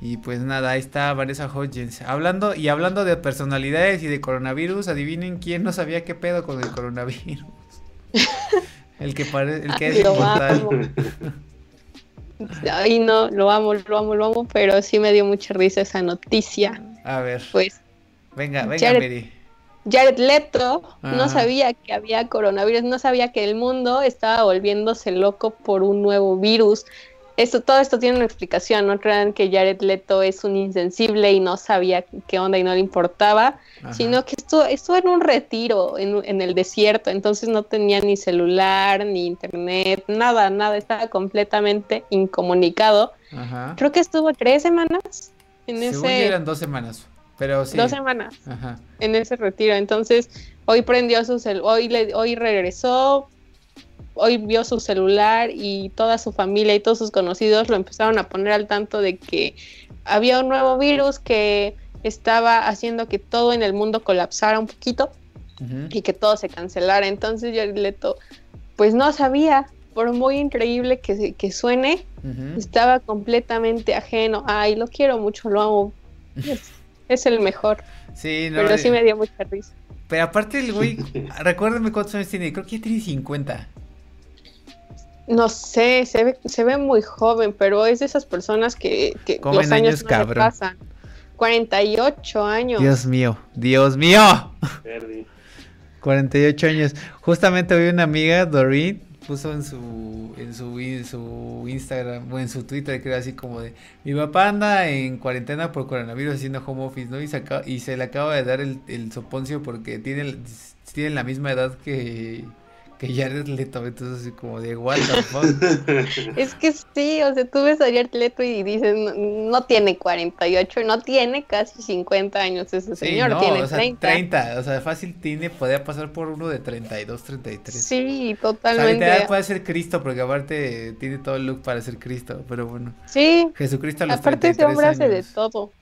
Speaker 2: y pues nada, ahí está Vanessa Hodgins. Hablando y hablando de personalidades y de coronavirus, adivinen quién no sabía qué pedo con el coronavirus. el que parece, el que es inmortal.
Speaker 3: Ay, no, lo amo, lo amo, lo amo, pero sí me dio mucha risa esa noticia.
Speaker 2: A ver.
Speaker 3: Pues.
Speaker 2: Venga, venga, Jared,
Speaker 3: Jared Leto no sabía que había coronavirus, no sabía que el mundo estaba volviéndose loco por un nuevo virus esto, todo esto tiene una explicación, no crean que Jared Leto es un insensible y no sabía qué onda y no le importaba, sino que estuvo, estuvo en un retiro en, el desierto, entonces no tenía ni celular, ni internet, nada, nada, estaba completamente incomunicado. Creo que estuvo tres semanas
Speaker 2: en ese... eran dos semanas, pero sí.
Speaker 3: Dos semanas en ese retiro, entonces hoy prendió su cel hoy, le, hoy regresó, hoy vio su celular y toda su familia y todos sus conocidos lo empezaron a poner al tanto de que había un nuevo virus que estaba haciendo que todo en el mundo colapsara un poquito y que todo se cancelara. Entonces Jared Leto, pues no sabía, por muy increíble que, que suene, estaba completamente ajeno. Ay, lo quiero mucho, lo amo. Es, el mejor.
Speaker 2: Sí,
Speaker 3: Pero sí me dio mucha risa.
Speaker 2: Pero aparte el güey, recuérdame cuántos años tiene, creo que ya tiene 50.
Speaker 3: No sé, se ve, se ve muy joven, pero es de esas personas que, que
Speaker 2: los años, no pasan.
Speaker 3: 48 años.
Speaker 2: Dios mío, Dios mío. 48 años. Justamente hoy una amiga, Doreen, puso en su, en su, en su Instagram o en su Twitter, creo así como de, mi papá anda en cuarentena por coronavirus haciendo home office, ¿no? Y se, y se le acaba de dar el, el soponcio porque tiene, tiene la misma edad que, que Jared Leto, entonces así como de what the fuck.
Speaker 3: es que sí, o sea, tú ves a Jared Leto y dices, no, tiene 48, no tiene casi 50 años ese señor, tiene o sea, 30.
Speaker 2: 30, o sea, fácil tiene, podría pasar por uno de 32, 33.
Speaker 3: Sí, totalmente.
Speaker 2: O sea, puede ser Cristo, porque aparte tiene todo el look para ser Cristo, pero bueno.
Speaker 3: Sí.
Speaker 2: Jesucristo a los
Speaker 3: Aparte ese hombre hace de todo.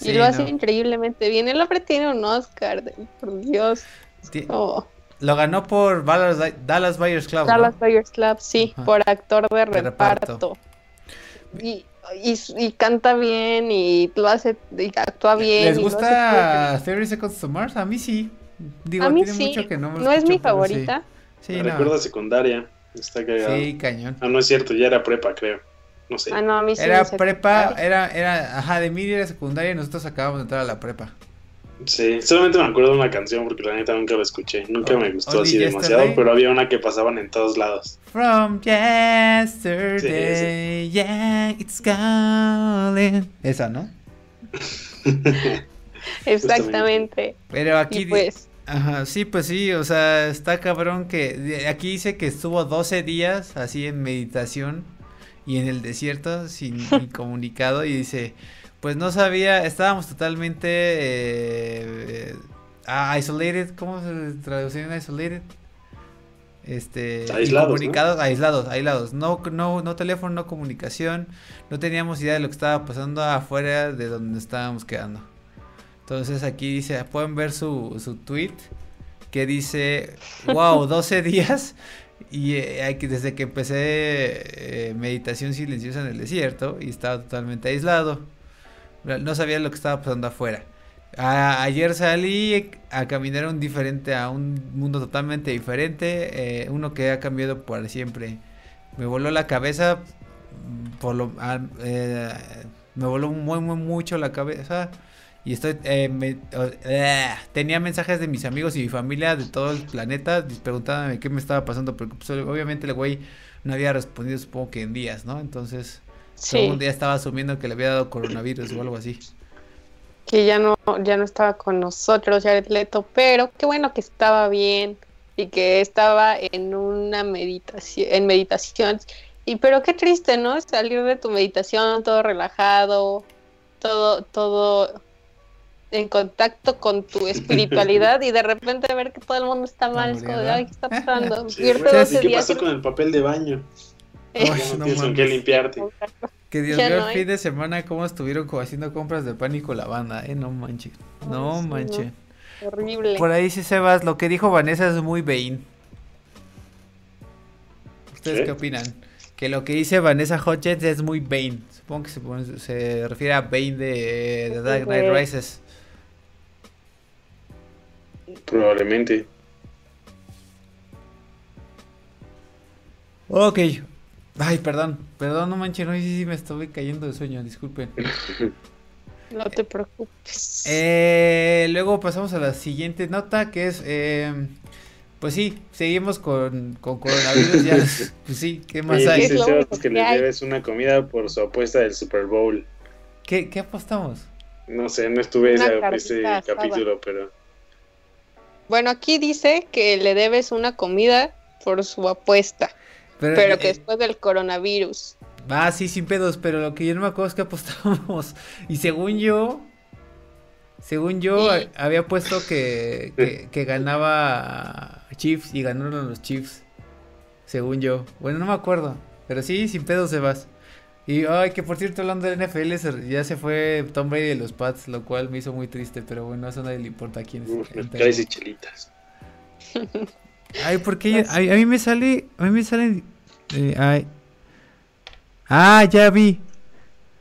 Speaker 3: y lo hace increíblemente bien. El hombre tiene un Oscar, por Dios. Oh.
Speaker 2: Lo ganó por Dallas, Buyers Club.
Speaker 3: Dallas Buyers Club, sí, por actor de, reparto. Y, y, canta bien y lo hace, y actúa bien.
Speaker 2: ¿Les gusta 30 Seconds to Mars? A mí sí.
Speaker 3: Digo, a mí tiene sí. mucho que no me No es mi favorita.
Speaker 1: Sí, sí no. secundaria. Está cagado.
Speaker 2: Sí, cañón.
Speaker 1: Ah, no es cierto, ya era prepa, creo. No sé.
Speaker 3: Ah, no, a mí sí
Speaker 2: Era prepa, era, era, ajá, de mí era secundaria y nosotros acabamos de entrar a la prepa.
Speaker 1: Sí, solamente me acuerdo de una canción porque la neta nunca la escuché. Nunca me gustó así demasiado, pero había una que pasaban en todos lados.
Speaker 2: From yesterday, yeah, it's calling. Esa, ¿no?
Speaker 3: Exactamente.
Speaker 2: Pero aquí,
Speaker 3: pues,
Speaker 2: Ajá, sí, pues sí, o sea, está cabrón que aquí dice que estuvo 12 días así en meditación y en el desierto sin comunicado y dice, pues no sabía, estábamos totalmente eh, isolated, ¿cómo se traduce en isolated? Este,
Speaker 1: aislados,
Speaker 2: comunicados, aislados, aislados, no, no, no teléfono, no comunicación, no teníamos idea de lo que estaba pasando afuera de donde estábamos quedando. Entonces aquí dice, pueden ver su, su tweet que dice, wow, 12 días y eh, desde que empecé eh, meditación silenciosa en el desierto y estaba totalmente aislado, no sabía lo que estaba pasando afuera. ayer salí a caminar un diferente, a un mundo totalmente diferente, eh, uno que ha cambiado por siempre. Me voló la cabeza, por lo, me voló muy, muy mucho la cabeza y estoy, eh, eh, tenía mensajes de mis amigos y mi familia de todo el planeta preguntándome qué me estaba pasando, porque pues, obviamente el güey no había respondido supongo que en días, ¿no? Entonces, un día estaba asumiendo que le había dado coronavirus o algo así.
Speaker 3: Que ya no, ya no estaba con nosotros, Jared Leto, pero qué bueno que estaba bien y que estaba en una meditación, en meditación. Y pero qué triste, ¿no? Salir de tu meditación todo relajado, todo, todo en contacto con tu espiritualidad y de repente ver que todo el mundo está mal, es como, ay, ¿qué está pasando?
Speaker 1: ¿Qué pasó con el papel de baño? No, tienes con qué limpiarte.
Speaker 2: Que Dios vio el fin de semana cómo estuvieron haciendo compras de pánico la banda, eh, no manches. No manches.
Speaker 3: Horrible.
Speaker 2: Por ahí sí, Sebas, lo que dijo Vanessa es muy vain. ¿Ustedes qué, opinan? Que lo que dice Vanessa Hodges es muy vain. Supongo que se, se refiere a Bane de, de Dark Knight Rises.
Speaker 1: Probablemente.
Speaker 2: Ok. Ay, perdón, perdón, no manches, no sé si me estoy cayendo de sueño, disculpen.
Speaker 3: No te preocupes.
Speaker 2: Eh, luego pasamos a la siguiente nota, que es, eh, pues sí, seguimos con, con coronavirus, ya, pues sí, ¿qué más hay?
Speaker 1: Dice que le debes una comida por su apuesta del Super Bowl.
Speaker 2: ¿Qué, qué apostamos?
Speaker 1: No sé, no estuve en ese capítulo, pero...
Speaker 3: Bueno, aquí dice que le debes una comida por su apuesta. Pero, que después del coronavirus.
Speaker 2: Ah, sí, sin pedos, pero lo que yo no me acuerdo es que apostamos. Y según yo, según yo, había puesto que, que, ganaba Chiefs y ganaron los Chiefs. Según yo. Bueno, no me acuerdo. Pero sí, sin pedos, Sebas. Y, ay, que por cierto, hablando del NFL, ya se fue Tom Brady de los Pats, lo cual me hizo muy triste, pero bueno, eso a nadie le importa a quién
Speaker 1: es. y chelitas.
Speaker 2: Ay, porque a, mí me sale, a mí me salen, eh, ay. Ah, ya vi.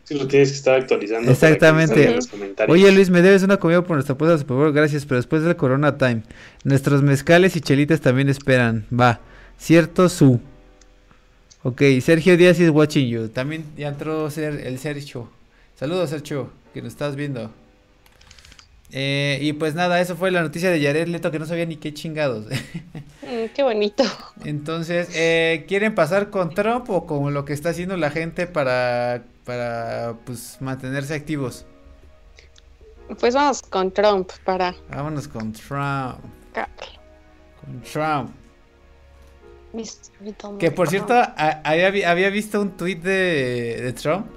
Speaker 1: Sí, lo tienes que estar actualizando.
Speaker 2: Exactamente. Oye, Luis, me debes una comida por nuestra puesta Super Bowl, gracias, pero después del Corona Time. Nuestros mezcales y chelitas también esperan. Va. Cierto, su. Ok, Sergio Díaz is watching you. También ya entró el Sergio. Saludos, Sergio, que nos estás viendo. Eh, y pues nada, eso fue la noticia de Jared Leto que no sabía ni qué chingados.
Speaker 3: Mm, qué bonito.
Speaker 2: Entonces, eh, ¿quieren pasar con Trump o con lo que está haciendo la gente para, para pues, mantenerse activos?
Speaker 3: Pues vamos con Trump para...
Speaker 2: Vámonos con Trump. Con Trump. Que por cierto, había, visto un tweet de, Trump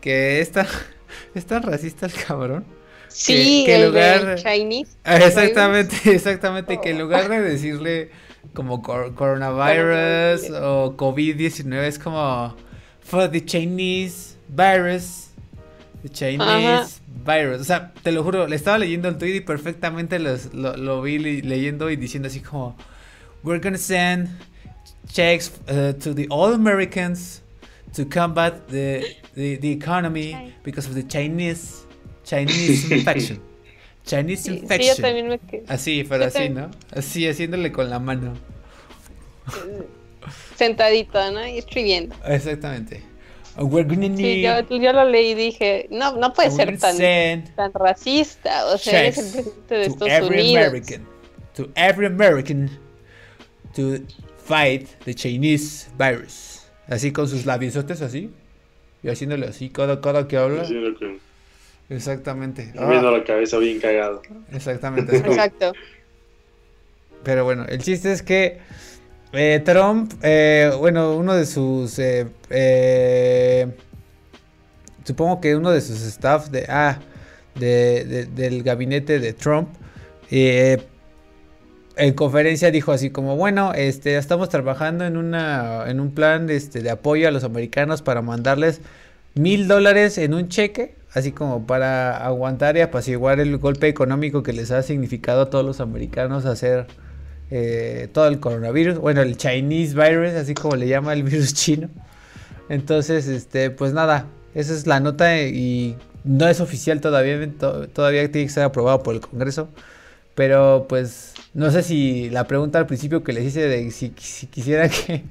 Speaker 2: que está, es tan racista el cabrón.
Speaker 3: Sí, que, lugar, Chinese.
Speaker 2: Ah, exactamente, exactamente, que en lugar de decirle como coronavirus o COVID-19 es como for the Chinese virus, the Chinese virus. O sea, te lo juro, le estaba leyendo el tweet y perfectamente lo, lo vi leyendo y diciendo así como we're gonna send checks uh, to the all Americans to combat the, the, the economy because of the Chinese Chinese infection. Chinese infection.
Speaker 3: Sí, yo también me
Speaker 2: Así, pero así, ¿no? Así, haciéndole con la mano.
Speaker 3: Sentadito, ¿no? Y escribiendo.
Speaker 2: Exactamente. We're gonna
Speaker 3: need... sí, yo, lo leí y dije, no, no puede ser tan, tan racista. O sea, eres el presidente de Estados every Unidos.
Speaker 2: American, to every American to fight the Chinese virus. Así con sus labiosotes así. Y haciéndole así cada, cada que habla. Exactamente.
Speaker 1: Moviendo la cabeza bien cagado.
Speaker 2: Exactamente.
Speaker 3: Exacto.
Speaker 2: Pero bueno, el chiste es que eh, Trump, eh, bueno, uno de sus... Eh, supongo que uno de sus staff de... Ah, del gabinete de Trump. en conferencia dijo así como, bueno, este, estamos trabajando en, una, en un plan este, de apoyo a los americanos para mandarles mil dólares en un cheque, así como para aguantar y apaciguar el golpe económico que les ha significado a todos los americanos hacer eh, todo el coronavirus, bueno, el Chinese virus, así como le llama el virus chino. Entonces, este, pues nada, esa es la nota y no es oficial todavía, todavía tiene que ser aprobado por el Congreso. Pero pues no sé si la pregunta al principio que les hice de si, si quisiera que,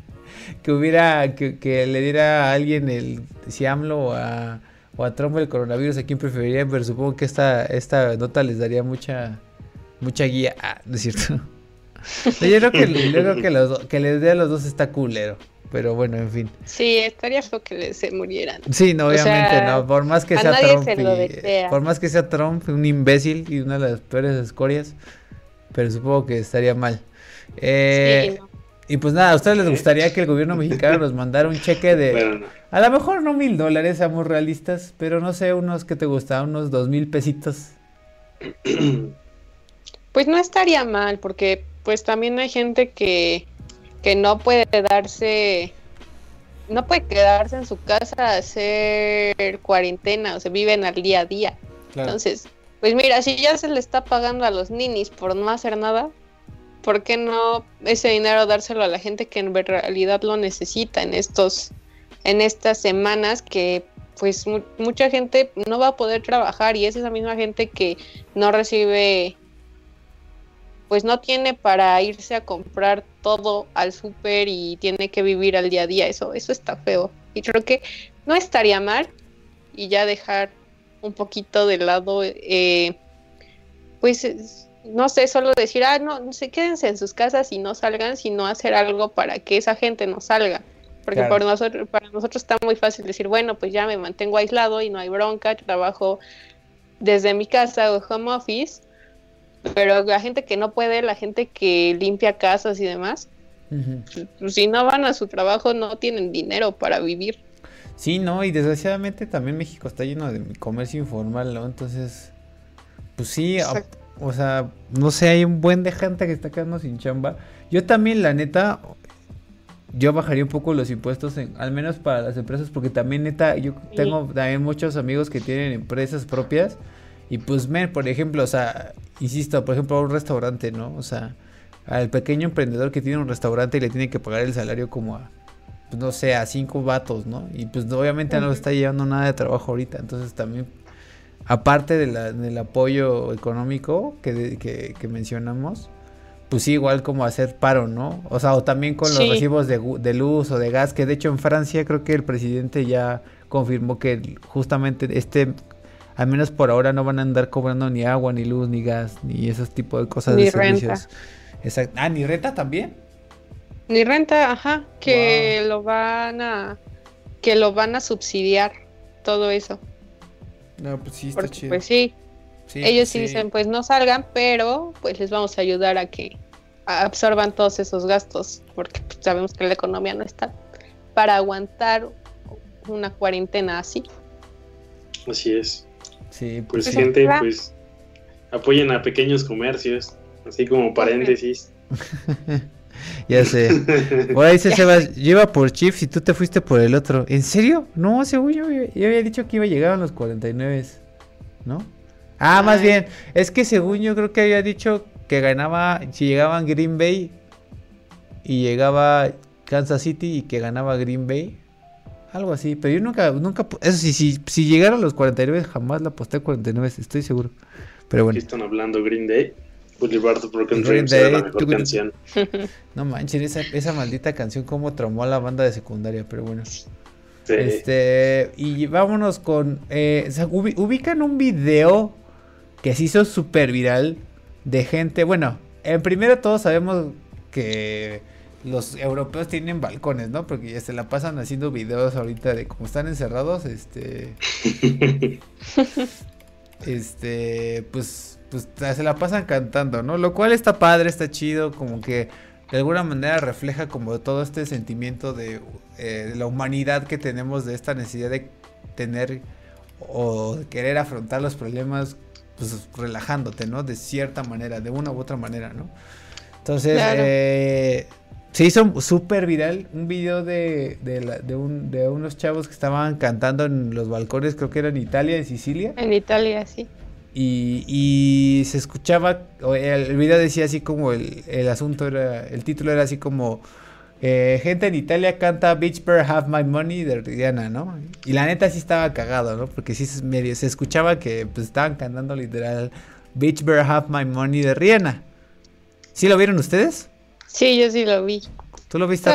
Speaker 2: que hubiera, que, le diera a alguien el, si AMLO o a, o a Trump el coronavirus, a quién preferirían, pero supongo que esta, esta nota les daría mucha, mucha guía, ah, ¿no es cierto? yo creo que, que, los, que les dé a los dos está culero. Pero bueno, en fin.
Speaker 3: Sí, estaría feo que se murieran.
Speaker 2: Sí, no, obviamente no. Por más que sea Trump. por más que sea Trump, un imbécil y una de las peores escorias. Pero supongo que estaría mal. Eh, sí, y pues nada, ¿a ustedes les gustaría que el gobierno mexicano nos mandara un cheque de... A lo mejor no mil dólares, seamos realistas, pero no sé, unos que te gustan, unos dos mil pesitos.
Speaker 3: Pues no estaría mal, porque pues también hay gente que, que no puede darse... No puede quedarse en su casa a hacer cuarentena, o sea, viven al día a día. Entonces, pues mira, si ya se le está pagando a los ninis por no hacer nada, ¿por qué no ese dinero dárselo a la gente que en realidad lo necesita en estos en estas semanas que pues mucha gente no va a poder trabajar y es esa misma gente que no recibe pues no tiene para irse a comprar todo al súper y tiene que vivir al día a día. Eso eso está feo. Y creo que no estaría mal y ya dejar un poquito de lado eh, pues no sé, solo decir, ah, no, no sé, quédense en sus casas y no salgan, sino hacer algo para que esa gente no salga. Porque por nosotros, para nosotros está muy fácil decir, bueno, pues ya me mantengo aislado y no hay bronca, trabajo desde mi casa o home office, pero la gente que no puede, la gente que limpia casas y demás, pues, si no van a su trabajo no tienen dinero para vivir.
Speaker 2: Sí, no, y desgraciadamente también México está lleno de comercio informal, ¿no? Entonces, pues sí, o sea, no sé, hay un buen de gente que está quedando sin chamba. Yo también, la neta, yo bajaría un poco los impuestos, al menos para las empresas, porque también, neta, yo tengo también muchos amigos que tienen empresas propias. Y pues, men, por ejemplo, o sea, insisto, por ejemplo, a un restaurante, ¿no? O sea, al pequeño emprendedor que tiene un restaurante y le tiene que pagar el salario como a, pues, no sé, a cinco vatos, ¿no? Y pues obviamente no le está llevando nada de trabajo ahorita. Entonces también aparte del apoyo económico que, mencionamos, pues sí, igual como hacer paro, ¿no? O sea, o también con los recibos de, luz o de gas, que de hecho en Francia creo que el presidente ya confirmó que justamente este, al menos por ahora no van a andar cobrando ni agua, ni luz, ni gas, ni esos tipos de cosas
Speaker 3: ni
Speaker 2: de
Speaker 3: servicios.
Speaker 2: Exacto. Ah, ni renta también.
Speaker 3: Ni renta, ajá, que lo van a que lo van a subsidiar todo eso.
Speaker 2: No, pues sí, está chido.
Speaker 3: Pues sí. Ellos sí, dicen, pues no salgan, pero pues les vamos a ayudar a que absorban todos esos gastos, porque pues, sabemos que la economía no está para aguantar una cuarentena así.
Speaker 1: Así es.
Speaker 2: Sí,
Speaker 1: pues, pues gente, pues apoyen a pequeños comercios, así como paréntesis.
Speaker 2: ya sé. Por ahí se Sebas, lleva por Chiefs y tú te fuiste por el otro. ¿En serio? No, según yo, yo había dicho que iba a llegar a los 49, ¿no? Ah, más bien, es que según yo creo que había dicho que ganaba, si llegaban Green Bay y llegaba Kansas City y que ganaba Green Bay. Algo así, pero yo nunca, nunca, eso sí, si, si llegara a los 49 jamás la aposté a 49, estoy seguro. Pero bueno.
Speaker 1: ¿Qué están hablando Green Day? Boulevard Broken Dreams era la mejor canción.
Speaker 2: No manches, esa, esa maldita canción como traumó a la banda de secundaria, pero bueno. Este, y vámonos con. Eh, ubican un video que se hizo súper viral de gente. Bueno, en primero todos sabemos que los europeos tienen balcones, ¿no? Porque ya se la pasan haciendo videos ahorita de cómo están encerrados. Este. este. Pues pues se la pasan cantando, ¿no? Lo cual está padre, está chido, como que de alguna manera refleja como todo este sentimiento de, eh, de la humanidad que tenemos, de esta necesidad de tener o querer afrontar los problemas pues relajándote, ¿no? De cierta manera, de una u otra manera, ¿no? Entonces, eh, se hizo súper viral un video de, de, un, de unos chavos que estaban cantando en los balcones, creo que era en Italia, en Sicilia.
Speaker 3: En Italia, sí.
Speaker 2: Y, y se escuchaba, el, video decía así como el, el asunto era, el título era así como eh, gente en Italia canta Beach Bear Have My Money de Rihanna, ¿no? Y la neta sí estaba cagado, ¿no? Porque sí medio, se escuchaba que pues, estaban cantando literal Beach Bear Have My Money de Rihanna. ¿Sí lo vieron ustedes?
Speaker 3: Sí, yo sí lo vi.
Speaker 2: ¿Tú lo viste,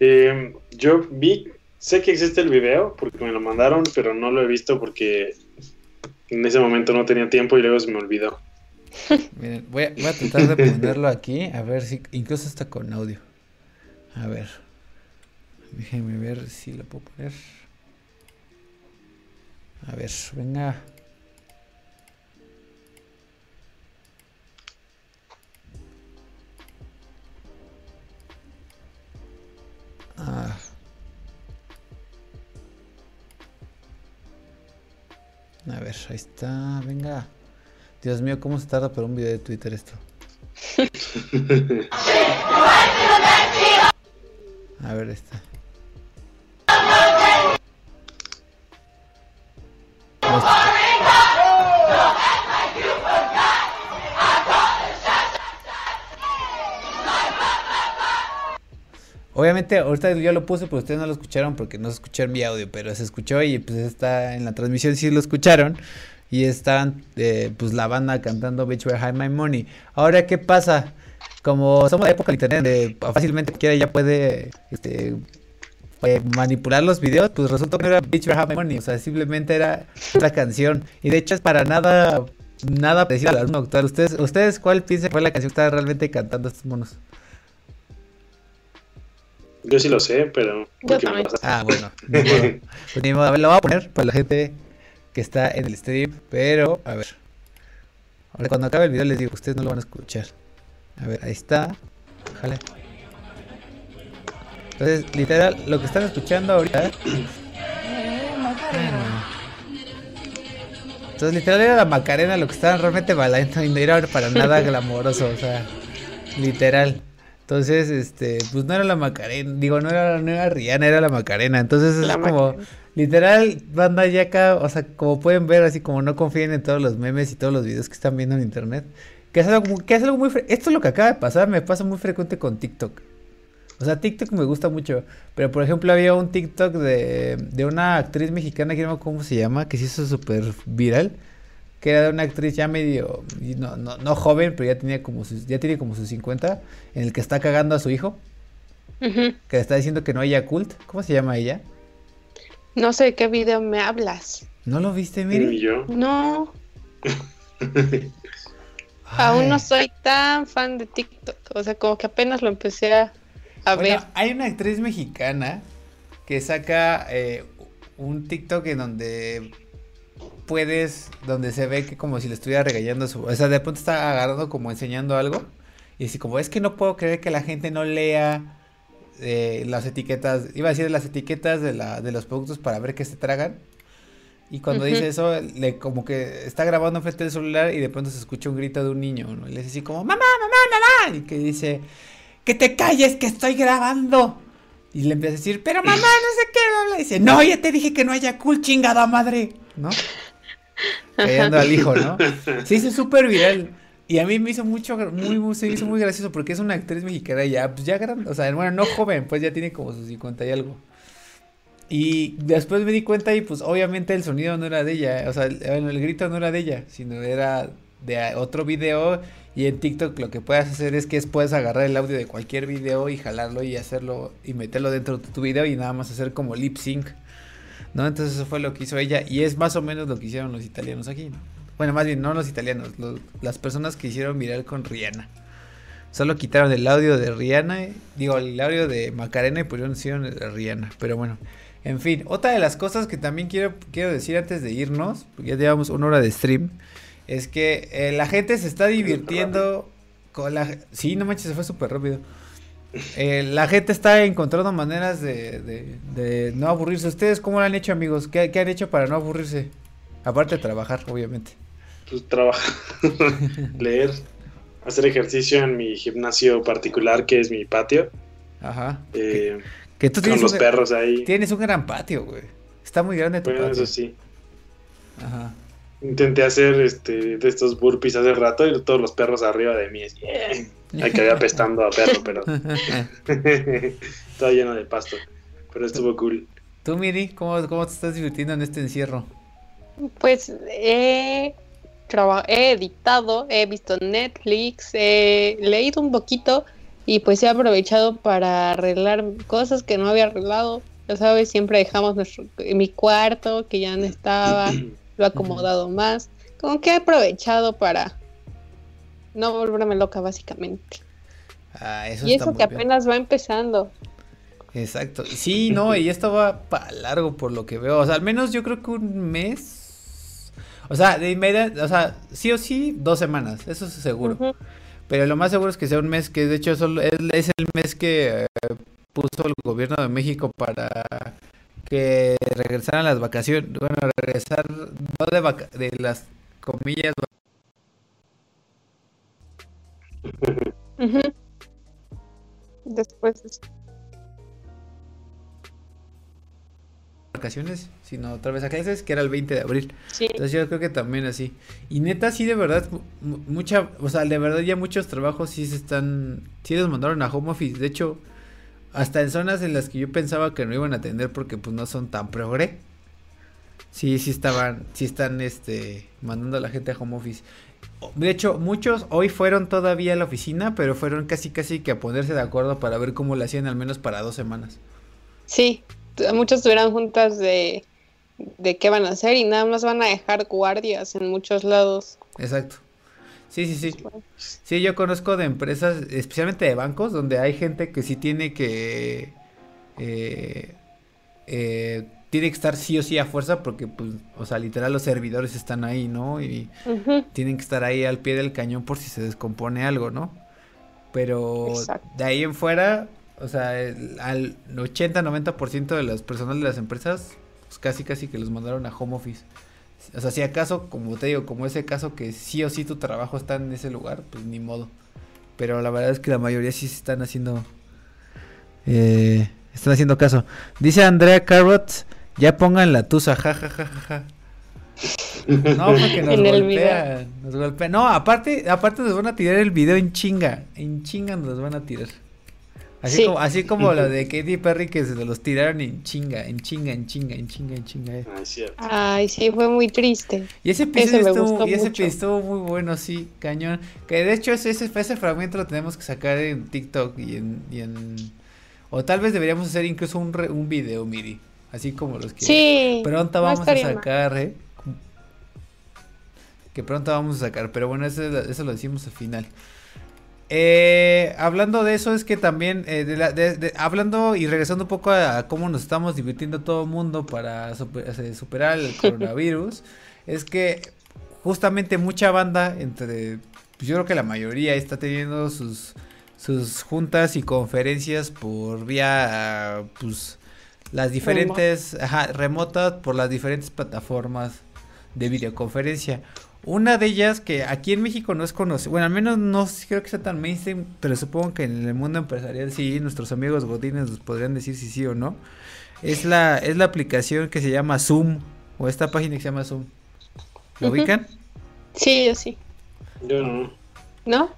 Speaker 1: eh, yo vi, sé que existe el video porque me lo mandaron, pero no lo he visto porque en ese momento no tenía tiempo y luego se me olvidó.
Speaker 2: Miren, voy a, voy a tratar de ponerlo aquí, a ver si incluso está con audio. A ver. Déjenme ver si lo puedo poner. A ver, venga. Ah. A ver, ahí está, venga. Dios mío, ¿cómo se tarda por un video de Twitter esto? A ver esta. Obviamente, ahorita yo lo puse, pero ustedes no lo escucharon porque no se escuchó mi audio, pero se escuchó y pues está en la transmisión, sí lo escucharon. Y estaban, eh, pues la banda cantando Bitch Where High My Money. Ahora, ¿qué pasa? como somos de época de internet, de fácilmente cualquiera ya puede este, eh, manipular los videos, pues resultó que no era Bitch Have Money, o sea, simplemente era otra canción. Y de hecho es para nada, nada parecido al álbum actual. ¿Ustedes, ¿Ustedes cuál piensan que fue la canción que estaba realmente cantando estos monos?
Speaker 1: Yo sí lo sé, pero...
Speaker 2: Ah, bueno. pues ni modo, a ver, lo voy a poner para la gente que está en el stream, pero a ver. Ahora cuando acabe el video les digo, ustedes no lo van a escuchar. A ver, ahí está. Jale. Entonces, literal, lo que están escuchando ahorita. Entonces, literal era la Macarena lo que estaban realmente bailando y no era para nada glamoroso, o sea, literal. Entonces, este, pues no era la Macarena, digo, no era, no era Rihanna, era la Macarena. Entonces es como, literal, banda ya acá, o sea, como pueden ver, así como no confíen en todos los memes y todos los videos que están viendo en internet. Que es algo, que es algo muy... Esto es lo que acaba de pasar, me pasa muy frecuente con TikTok. O sea, TikTok me gusta mucho. Pero, por ejemplo, había un TikTok de, de una actriz mexicana, que no sé cómo se llama, que se hizo súper viral. Que era de una actriz ya medio, no, no, no joven, pero ya tenía como sus, ya tiene como sus 50, en el que está cagando a su hijo. Que le está diciendo que no haya cult. ¿Cómo se llama ella?
Speaker 3: No sé de qué video me hablas.
Speaker 2: ¿No lo viste, Miri?
Speaker 1: yo?
Speaker 3: No. Aún no soy tan fan de TikTok, o sea, como que apenas lo empecé a, ver.
Speaker 2: Hay una actriz mexicana que saca eh, un TikTok en donde puedes, donde se ve que como si le estuviera regañando su, o sea, de pronto está agarrando como enseñando algo y así como es que no puedo creer que la gente no lea eh, las etiquetas, iba a decir las etiquetas de, la, de los productos para ver qué se tragan. Y cuando dice eso, le como que está grabando frente del celular y de pronto se escucha un grito de un niño, ¿no? Y le dice así como, mamá, mamá, mamá. Y que dice, que te calles, que estoy grabando. Y le empieza a decir, pero mamá, no sé qué. Y dice, no, ya te dije que no haya cool, chingada madre. ¿No? Callando al hijo, ¿no? Se hizo súper viral. Y a mí me hizo mucho, muy, muy, se hizo muy gracioso porque es una actriz mexicana ya, pues ya grande, o sea, bueno, no joven, pues ya tiene como sus 50 y algo. Y después me di cuenta y pues obviamente el sonido no era de ella, o sea, el, el grito no era de ella, sino era de otro video y en TikTok lo que puedes hacer es que puedes agarrar el audio de cualquier video y jalarlo y hacerlo y meterlo dentro de tu video y nada más hacer como lip sync, ¿no? Entonces eso fue lo que hizo ella y es más o menos lo que hicieron los italianos aquí, ¿no? Bueno, más bien no los italianos, las personas que hicieron viral con Rihanna. Solo quitaron el audio de Rihanna, digo, el audio de Macarena y pusieron el de Rihanna, pero bueno. En fin, otra de las cosas que también quiero, quiero decir antes de irnos, porque ya llevamos una hora de stream, es que eh, la gente se está divirtiendo con la... Sí, no manches, se fue súper rápido. Eh, la gente está encontrando maneras de, de, no aburrirse. ¿Ustedes cómo lo han hecho, amigos? ¿Qué, han hecho para no aburrirse? Aparte de trabajar, obviamente.
Speaker 1: Pues trabajar, leer, hacer ejercicio en mi gimnasio particular, que es mi patio.
Speaker 2: Ajá.
Speaker 1: Eh, que, tú tienes con los perros ahí.
Speaker 2: Tienes un gran patio, güey. Está muy grande tu bueno,
Speaker 1: eso sí. Ajá. Intenté hacer este de estos burpees hace rato y todos los perros arriba de mí. Hay que ir apestando a perro, pero. Todo lleno de pasto. Pero estuvo cool.
Speaker 2: ¿Tú, Miri, cómo, cómo te estás divirtiendo en este encierro?
Speaker 3: Pues he, he editado, he visto Netflix, he leído un poquito y pues he aprovechado para arreglar cosas que no había arreglado. Ya sabes, siempre dejamos nuestro, mi cuarto que ya no estaba, lo he acomodado más. Como que he aprovechado para no volverme loca, básicamente.
Speaker 2: Ah, eso
Speaker 3: y eso que apenas va empezando.
Speaker 2: Exacto. Sí, no, y esto va para largo por lo que veo. O sea, al menos yo creo que un mes. O sea, de inmediato, o sea, sí o sí, dos semanas, eso es seguro. Pero lo más seguro es que sea un mes que de hecho es, es el mes que eh, puso el gobierno de México para que regresaran las vacaciones, bueno, regresar no de, de las comillas
Speaker 3: Después
Speaker 2: vacaciones, sino otra vez a clases, que era el 20 de abril. Entonces yo creo que también así. Y neta, sí, de verdad, mucha, o sea, de verdad ya muchos trabajos sí se están, sí les mandaron a home office. De hecho, hasta en zonas en las que yo pensaba que no iban a atender porque pues no son tan progre. Sí, sí estaban, sí están, este, mandando a la gente a home office. De hecho, muchos hoy fueron todavía a la oficina, pero fueron casi casi que a ponerse de acuerdo para ver cómo lo hacían al menos para dos semanas.
Speaker 3: Sí, muchos tuvieron juntas de, de qué van a hacer y nada más van a dejar guardias en muchos lados.
Speaker 2: Exacto. Sí, sí, sí. Sí, yo conozco de empresas, especialmente de bancos, donde hay gente que sí tiene que... Eh, eh, tiene que estar sí o sí a fuerza porque, pues, o sea, literal los servidores están ahí, ¿no? Y tienen que estar ahí al pie del cañón por si se descompone algo, ¿no? Pero de ahí en fuera, o sea, al 80-90% de las personas de las empresas, pues casi casi que los mandaron a home office. O sea, si acaso, como te digo, como ese caso que sí o sí tu trabajo está en ese lugar, pues ni modo. Pero la verdad es que la mayoría sí se están haciendo... Eh, están haciendo caso. Dice Andrea Carrot ya pongan la tusa, ja, ja, ja, ja, ja. No, porque nos golpean, nos golpean. No, aparte, aparte nos van a tirar el video en chinga, en chinga nos van a tirar. Así como, así como lo de Katy Perry que se los tiraron en chinga, en chinga, en chinga, en chinga, en chinga. Eh.
Speaker 3: Ay, sí, fue muy triste.
Speaker 2: Y ese episodio estuvo, y ese episodio estuvo muy bueno, sí, cañón. Que de hecho ese, ese fragmento lo tenemos que sacar en TikTok y en, y en... O tal vez deberíamos hacer incluso un, un video, Miri. Así como los que
Speaker 3: sí,
Speaker 2: pronto vamos a sacar, ¿eh? Que pronto vamos a sacar, pero bueno, eso, eso lo decimos al final. Eh, hablando de eso, es que también, eh, de hablando y regresando un poco a, cómo nos estamos divirtiendo todo el mundo para superar el coronavirus, es que justamente mucha banda, entre, pues yo creo que la mayoría está teniendo sus, sus juntas y conferencias por vía, pues, las diferentes, ajá, remotas por las diferentes plataformas de videoconferencia. Una de ellas que aquí en México no es conocida, bueno, al menos no creo que sea tan mainstream, pero supongo que en el mundo empresarial sí, nuestros amigos godines nos podrían decir si sí o no. Es la, es la aplicación que se llama Zoom, o esta página que se llama Zoom. ¿Lo ubican?
Speaker 3: Sí, yo sí.
Speaker 1: Yo no.
Speaker 3: ¿No?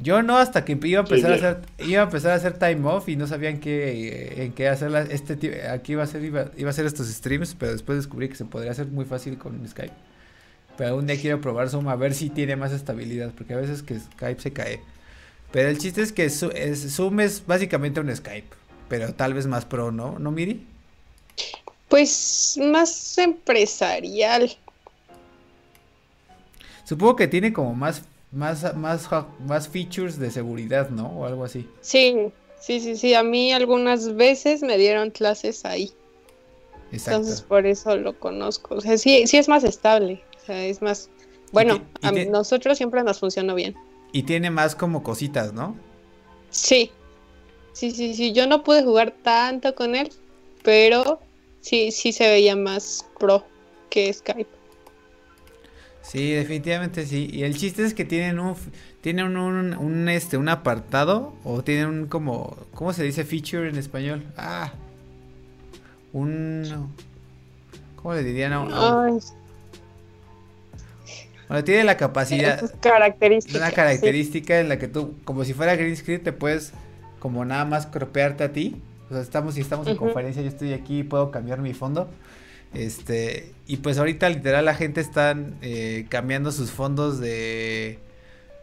Speaker 2: Yo no, hasta que iba a empezar a hacer, iba a empezar a hacer time off y no sabían qué, en qué hacer este aquí iba a ser, iba, a hacer estos streams, pero después descubrí que se podría hacer muy fácil con Skype. Pero algún día quiero probar Zoom a ver si tiene más estabilidad, porque a veces que Skype se cae. Pero el chiste es que Zoom es básicamente un Skype, pero tal vez más pro, ¿no? ¿No, Miri?
Speaker 3: Pues más empresarial.
Speaker 2: Supongo que tiene como más más, más, más features de seguridad, ¿no? O algo así.
Speaker 3: Sí, sí, sí, sí. A mí algunas veces me dieron clases ahí. Exacto. Entonces por eso lo conozco. O sea, sí, sí es más estable. O sea, es más, Bueno, a nosotros siempre nos funcionó bien.
Speaker 2: Y tiene más como cositas, ¿no?
Speaker 3: Sí. Sí, sí, sí. Yo no pude jugar tanto con él, pero sí, sí se veía más pro que Skype.
Speaker 2: Sí, definitivamente sí. Y el chiste es que tienen un tienen un, este un apartado o tienen un como ¿cómo se dice feature en español? Ah. Un ¿Cómo le dirían? Bueno, tiene la capacidad.
Speaker 3: Característica.
Speaker 2: Una característica en la que tú, como si fuera green screen, te puedes como nada más cropearte a ti. O sea, estamos, si estamos en conferencia, yo estoy aquí y puedo cambiar mi fondo. Este, y pues ahorita literal la gente está eh, cambiando sus fondos de,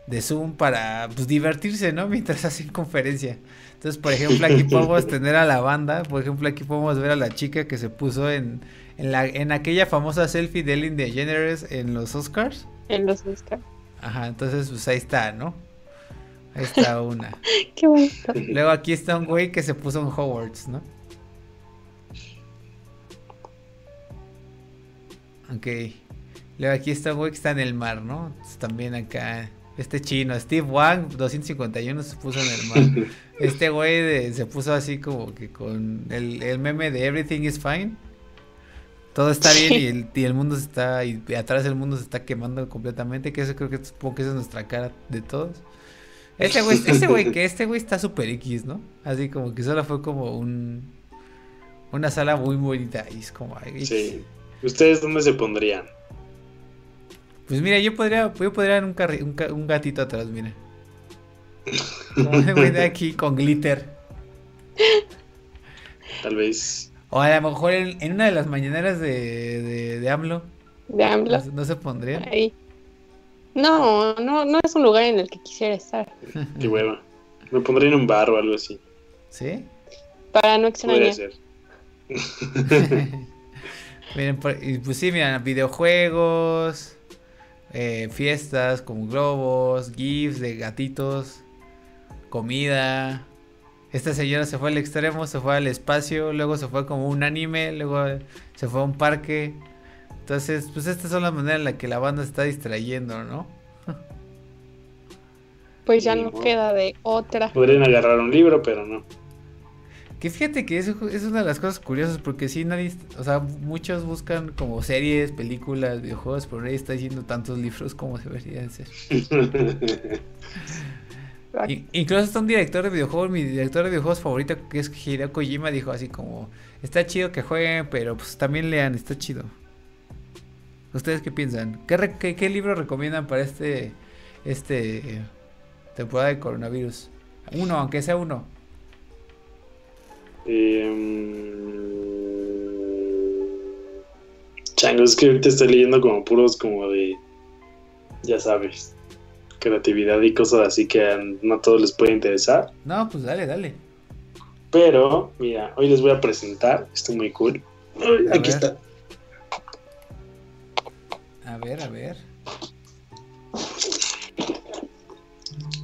Speaker 2: de Zoom para pues, divertirse, ¿no? Mientras hacen conferencia. Entonces, por ejemplo, aquí podemos tener a la banda, por ejemplo, aquí podemos ver a la chica que se puso en, en, la, en aquella famosa selfie de Ellen DeGeneres en los Oscars.
Speaker 3: En los Oscars.
Speaker 2: Ajá, entonces pues ahí está, ¿no? Ahí está una.
Speaker 3: Qué bonito.
Speaker 2: Luego aquí está un güey que se puso en Hogwarts, ¿no? Ok. Luego aquí está un güey que está en el mar, ¿no? también acá. Este chino, Steve Wang, 251, se puso en el mar. Este güey se puso así como que con el, el meme de Everything is Fine todo está bien y el, y el mundo se está, y atrás del mundo se está quemando completamente, que eso creo que supongo que esa es nuestra cara de todos. Este güey, este güey, que este güey está super X, ¿no? Así como que solo fue como un, una sala muy bonita y es como...
Speaker 1: sí. ¿Ustedes dónde se pondrían?
Speaker 2: Pues mira, yo podría, yo podría un, un, un gatito atrás, mira. Como ese güey de aquí con glitter.
Speaker 1: Tal vez
Speaker 2: o a lo mejor en, una de las mañaneras de, de, de AMLO.
Speaker 3: De AMLO.
Speaker 2: ¿No, se pondría?
Speaker 3: Ahí. No, no, no es un lugar en el que quisiera estar.
Speaker 1: Qué hueva. Me pondría en un bar o algo así.
Speaker 2: ¿Sí?
Speaker 3: Para no extrañar. Puede
Speaker 1: ser.
Speaker 2: Miren, pues sí, miren, videojuegos, eh, fiestas como globos, gifs de gatitos, comida, esta señora se fue al extremo, se fue al espacio, luego se fue como un anime, luego se fue a un parque. Entonces, pues estas son las maneras en las que la banda está distrayendo, ¿no?
Speaker 3: Pues ya no queda de otra.
Speaker 1: Podrían agarrar un libro, pero no.
Speaker 2: Que fíjate que eso es una de las cosas curiosas, porque sí nadie, o sea, muchos buscan como series, películas, videojuegos, pero nadie está diciendo tantos libros como deberían ser. incluso está un director de videojuegos, mi director de videojuegos favorito, que es Hideo Kojima, dijo así como, está chido que jueguen, pero pues también lean, está chido. ¿Ustedes qué piensan? ¿Qué, libro recomiendan para este, este temporada de coronavirus? Uno, aunque sea uno.
Speaker 1: Eh, chango, es que ahorita estoy leyendo como puros como de, ya sabes, creatividad y cosas así que no a todos les puede interesar.
Speaker 2: No, pues dale, dale.
Speaker 1: Pero, mira, hoy les voy a presentar, esto muy cool. aquí está.
Speaker 2: A ver, a ver.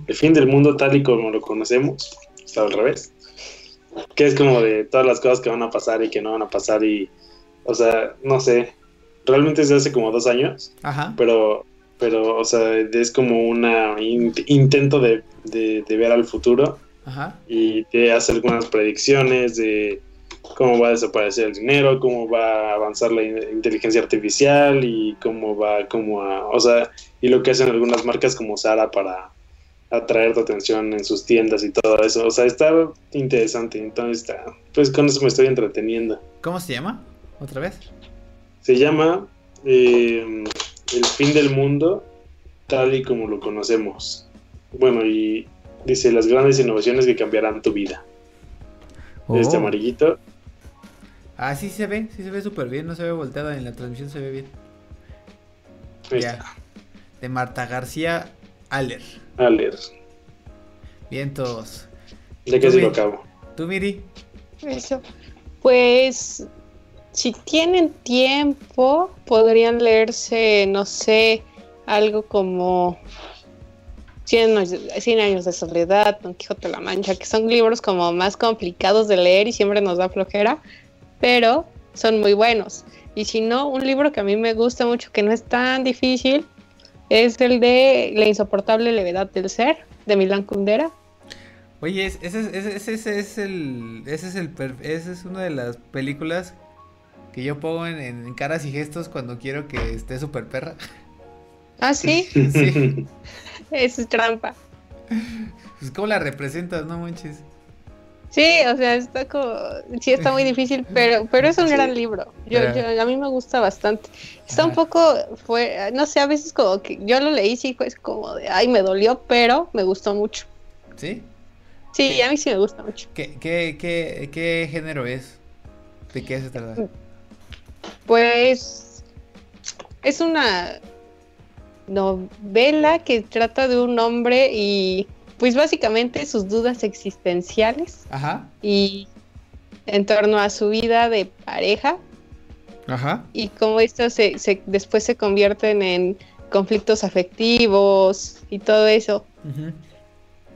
Speaker 1: El fin del mundo tal y como lo conocemos, está al revés. Que es como de todas las cosas que van a pasar y que no van a pasar y, o sea, no sé. Realmente es de hace como dos años.
Speaker 2: Ajá.
Speaker 1: Pero pero, o sea, es como un intento de, ver al futuro y de hacer algunas predicciones de cómo va a desaparecer el dinero, cómo va a avanzar la inteligencia artificial y cómo va como a, o sea, y lo que hacen algunas marcas como Sara para atraer tu atención en sus tiendas y todo eso, o sea, está interesante, entonces está, pues con eso me estoy entreteniendo.
Speaker 2: ¿Cómo se llama? ¿Otra vez?
Speaker 1: Se llama eh, el fin del mundo tal y como lo conocemos. Bueno, y dice las grandes innovaciones que cambiarán tu vida. Este oh. amarillito.
Speaker 2: Ah, sí se ve, sí se ve súper bien, no se ve volteada en la transmisión, se ve bien. De Marta García Aller.
Speaker 1: Aller.
Speaker 2: Bien todos.
Speaker 1: Ya que se lo acabo.
Speaker 2: ¿Tú, Miri?
Speaker 3: Eso. Pues si tienen tiempo, podrían leerse, no sé, algo como 100 años, de soledad, Don Quijote de la Mancha, que son libros como más complicados de leer y siempre nos da flojera, pero son muy buenos. Y si no, un libro que a mí me gusta mucho, que no es tan difícil, es el de La insoportable levedad del ser, de Milan Kundera.
Speaker 2: Oye, ese, ese, ese, es el. Ese es el. Esa es una de las películas que yo pongo en, caras y gestos cuando quiero que esté súper perra.
Speaker 3: Ah, sí. sí. es trampa.
Speaker 2: Pues, ¿cómo la representas, no manches?
Speaker 3: Sí, o sea, está como. Sí, está muy difícil, pero, pero es un gran libro. Yo, yo, a mí me gusta bastante. Está un poco. fue No sé, a veces como que. Yo lo leí, sí, pues como de. Ay, me dolió, pero me gustó mucho.
Speaker 2: ¿Sí?
Speaker 3: Sí, a mí sí me gusta mucho.
Speaker 2: ¿Qué, qué, qué, qué género es? ¿De qué se trata?
Speaker 3: Pues. Es una novela que trata de un hombre y pues básicamente sus dudas existenciales
Speaker 2: Ajá.
Speaker 3: y en torno a su vida de pareja
Speaker 2: Ajá.
Speaker 3: y cómo esto se, después se convierten en conflictos afectivos y todo eso.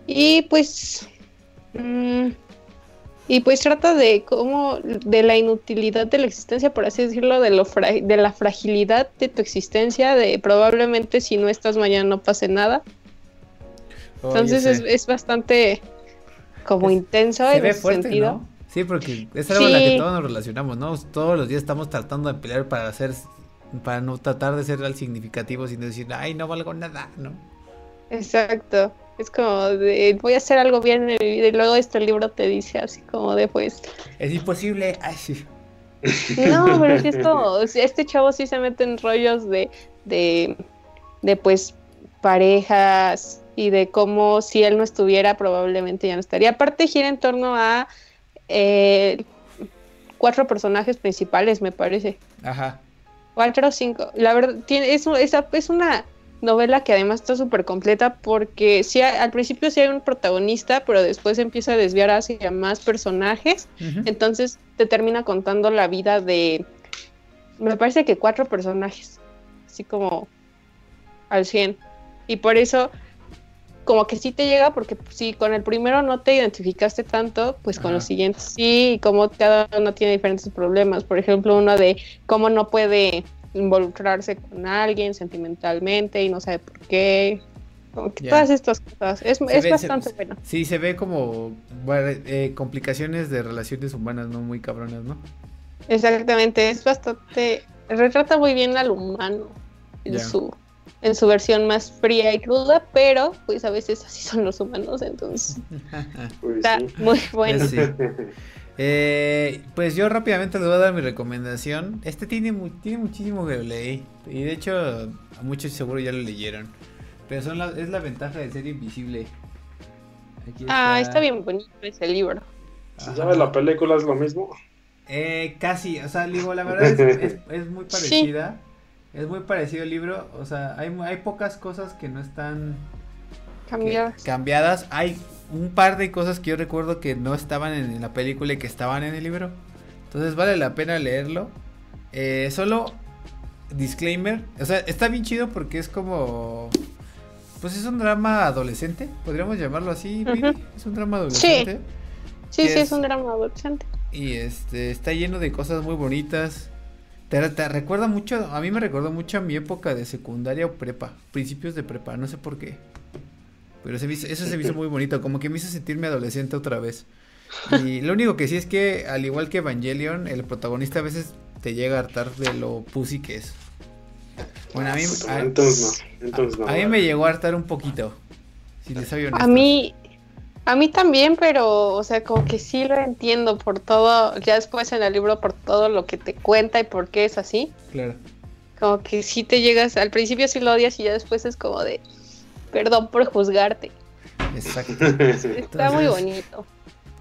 Speaker 3: Y pues mm, y pues trata de cómo de la inutilidad de la existencia, por así decirlo, de lo de la fragilidad de tu existencia, de probablemente si no estás mañana no pase nada. Entonces es, bastante como intenso en ese sentido.
Speaker 2: Sí, porque es algo con la que todos nos relacionamos, ¿no? Todos los días estamos tratando de pelear para hacer, para no tratar de ser al significativo sin decir, ay, no valgo nada, ¿no?
Speaker 3: Exacto. Es como de, voy a hacer algo bien en mi vida y luego este libro te dice así como de, pues...
Speaker 2: Es imposible, ay, sí.
Speaker 3: No, pero es como, este chavo sí se mete en rollos de, de, de pues parejas, y de cómo si él no estuviera probablemente ya no estaría. Aparte gira en torno a eh, cuatro personajes principales, me parece.
Speaker 2: Ajá.
Speaker 3: Cuatro o cinco. La verdad, tiene, es, es una novela que además está súper completa porque sí, al principio sí hay un protagonista, pero después empieza a desviar hacia más personajes. Entonces te termina contando la vida de, me parece que cuatro personajes, así como al 100. Y por eso como que sí te llega porque si con el primero no te identificaste tanto, pues con los siguientes sí, y como cada uno tiene diferentes problemas. Por ejemplo, uno de cómo no puede involucrarse con alguien sentimentalmente y no sabe por qué. Como que todas estas cosas. Es, bastante bueno.
Speaker 2: Sí, se ve como eh, complicaciones de relaciones humanas, ¿no? Muy cabronas, ¿no?
Speaker 3: Exactamente, es bastante. Retrata muy bien al humano en su en su versión más fría y cruda, pero pues a veces así son los humanos, entonces pues está muy bueno.
Speaker 2: Eh, pues yo rápidamente les voy a dar mi recomendación. Este tiene, tiene muchísimo que leí. Y de hecho, a muchos seguro ya lo leyeron. Pero son es la ventaja de ser invisible.
Speaker 3: Ah, está bien bonito ese libro.
Speaker 1: Si sabes la película es lo mismo.
Speaker 2: Eh, casi, o sea, digo, la verdad es, es, muy parecida. Es muy parecido el libro, o sea, hay, hay pocas cosas que no están
Speaker 3: cambiadas.
Speaker 2: cambiadas. Hay un par de cosas que yo recuerdo que no estaban en, la película y que estaban en el libro. Entonces vale la pena leerlo. Eh, solo disclaimer, o sea, está bien chido porque es como... Pues es un drama adolescente, podríamos llamarlo así, es un drama adolescente.
Speaker 3: Sí, sí, sí, es un drama adolescente.
Speaker 2: Y este está lleno de cosas muy bonitas. Te, recuerda mucho, a mí me recuerda mucho a mi época de secundaria o prepa, principios de prepa, no sé por qué. Pero eso se me hizo muy bonito, como que me hizo sentirme adolescente otra vez. Y lo único que sí es que, al igual que Evangelion, el protagonista a veces te llega a hartar de lo pussy que es. Bueno, a mí,
Speaker 1: a, entonces no, entonces no,
Speaker 2: a, mí me llegó a hartar un poquito. Si les soy
Speaker 3: A mí, a mí también, pero, o sea, como que sí lo entiendo por todo, ya después en el libro por todo lo que te cuenta y por qué es así.
Speaker 2: Claro.
Speaker 3: Como que sí te llegas, al principio sí lo odias y ya después es como de, perdón por juzgarte.
Speaker 2: Exacto.
Speaker 3: Está muy bonito.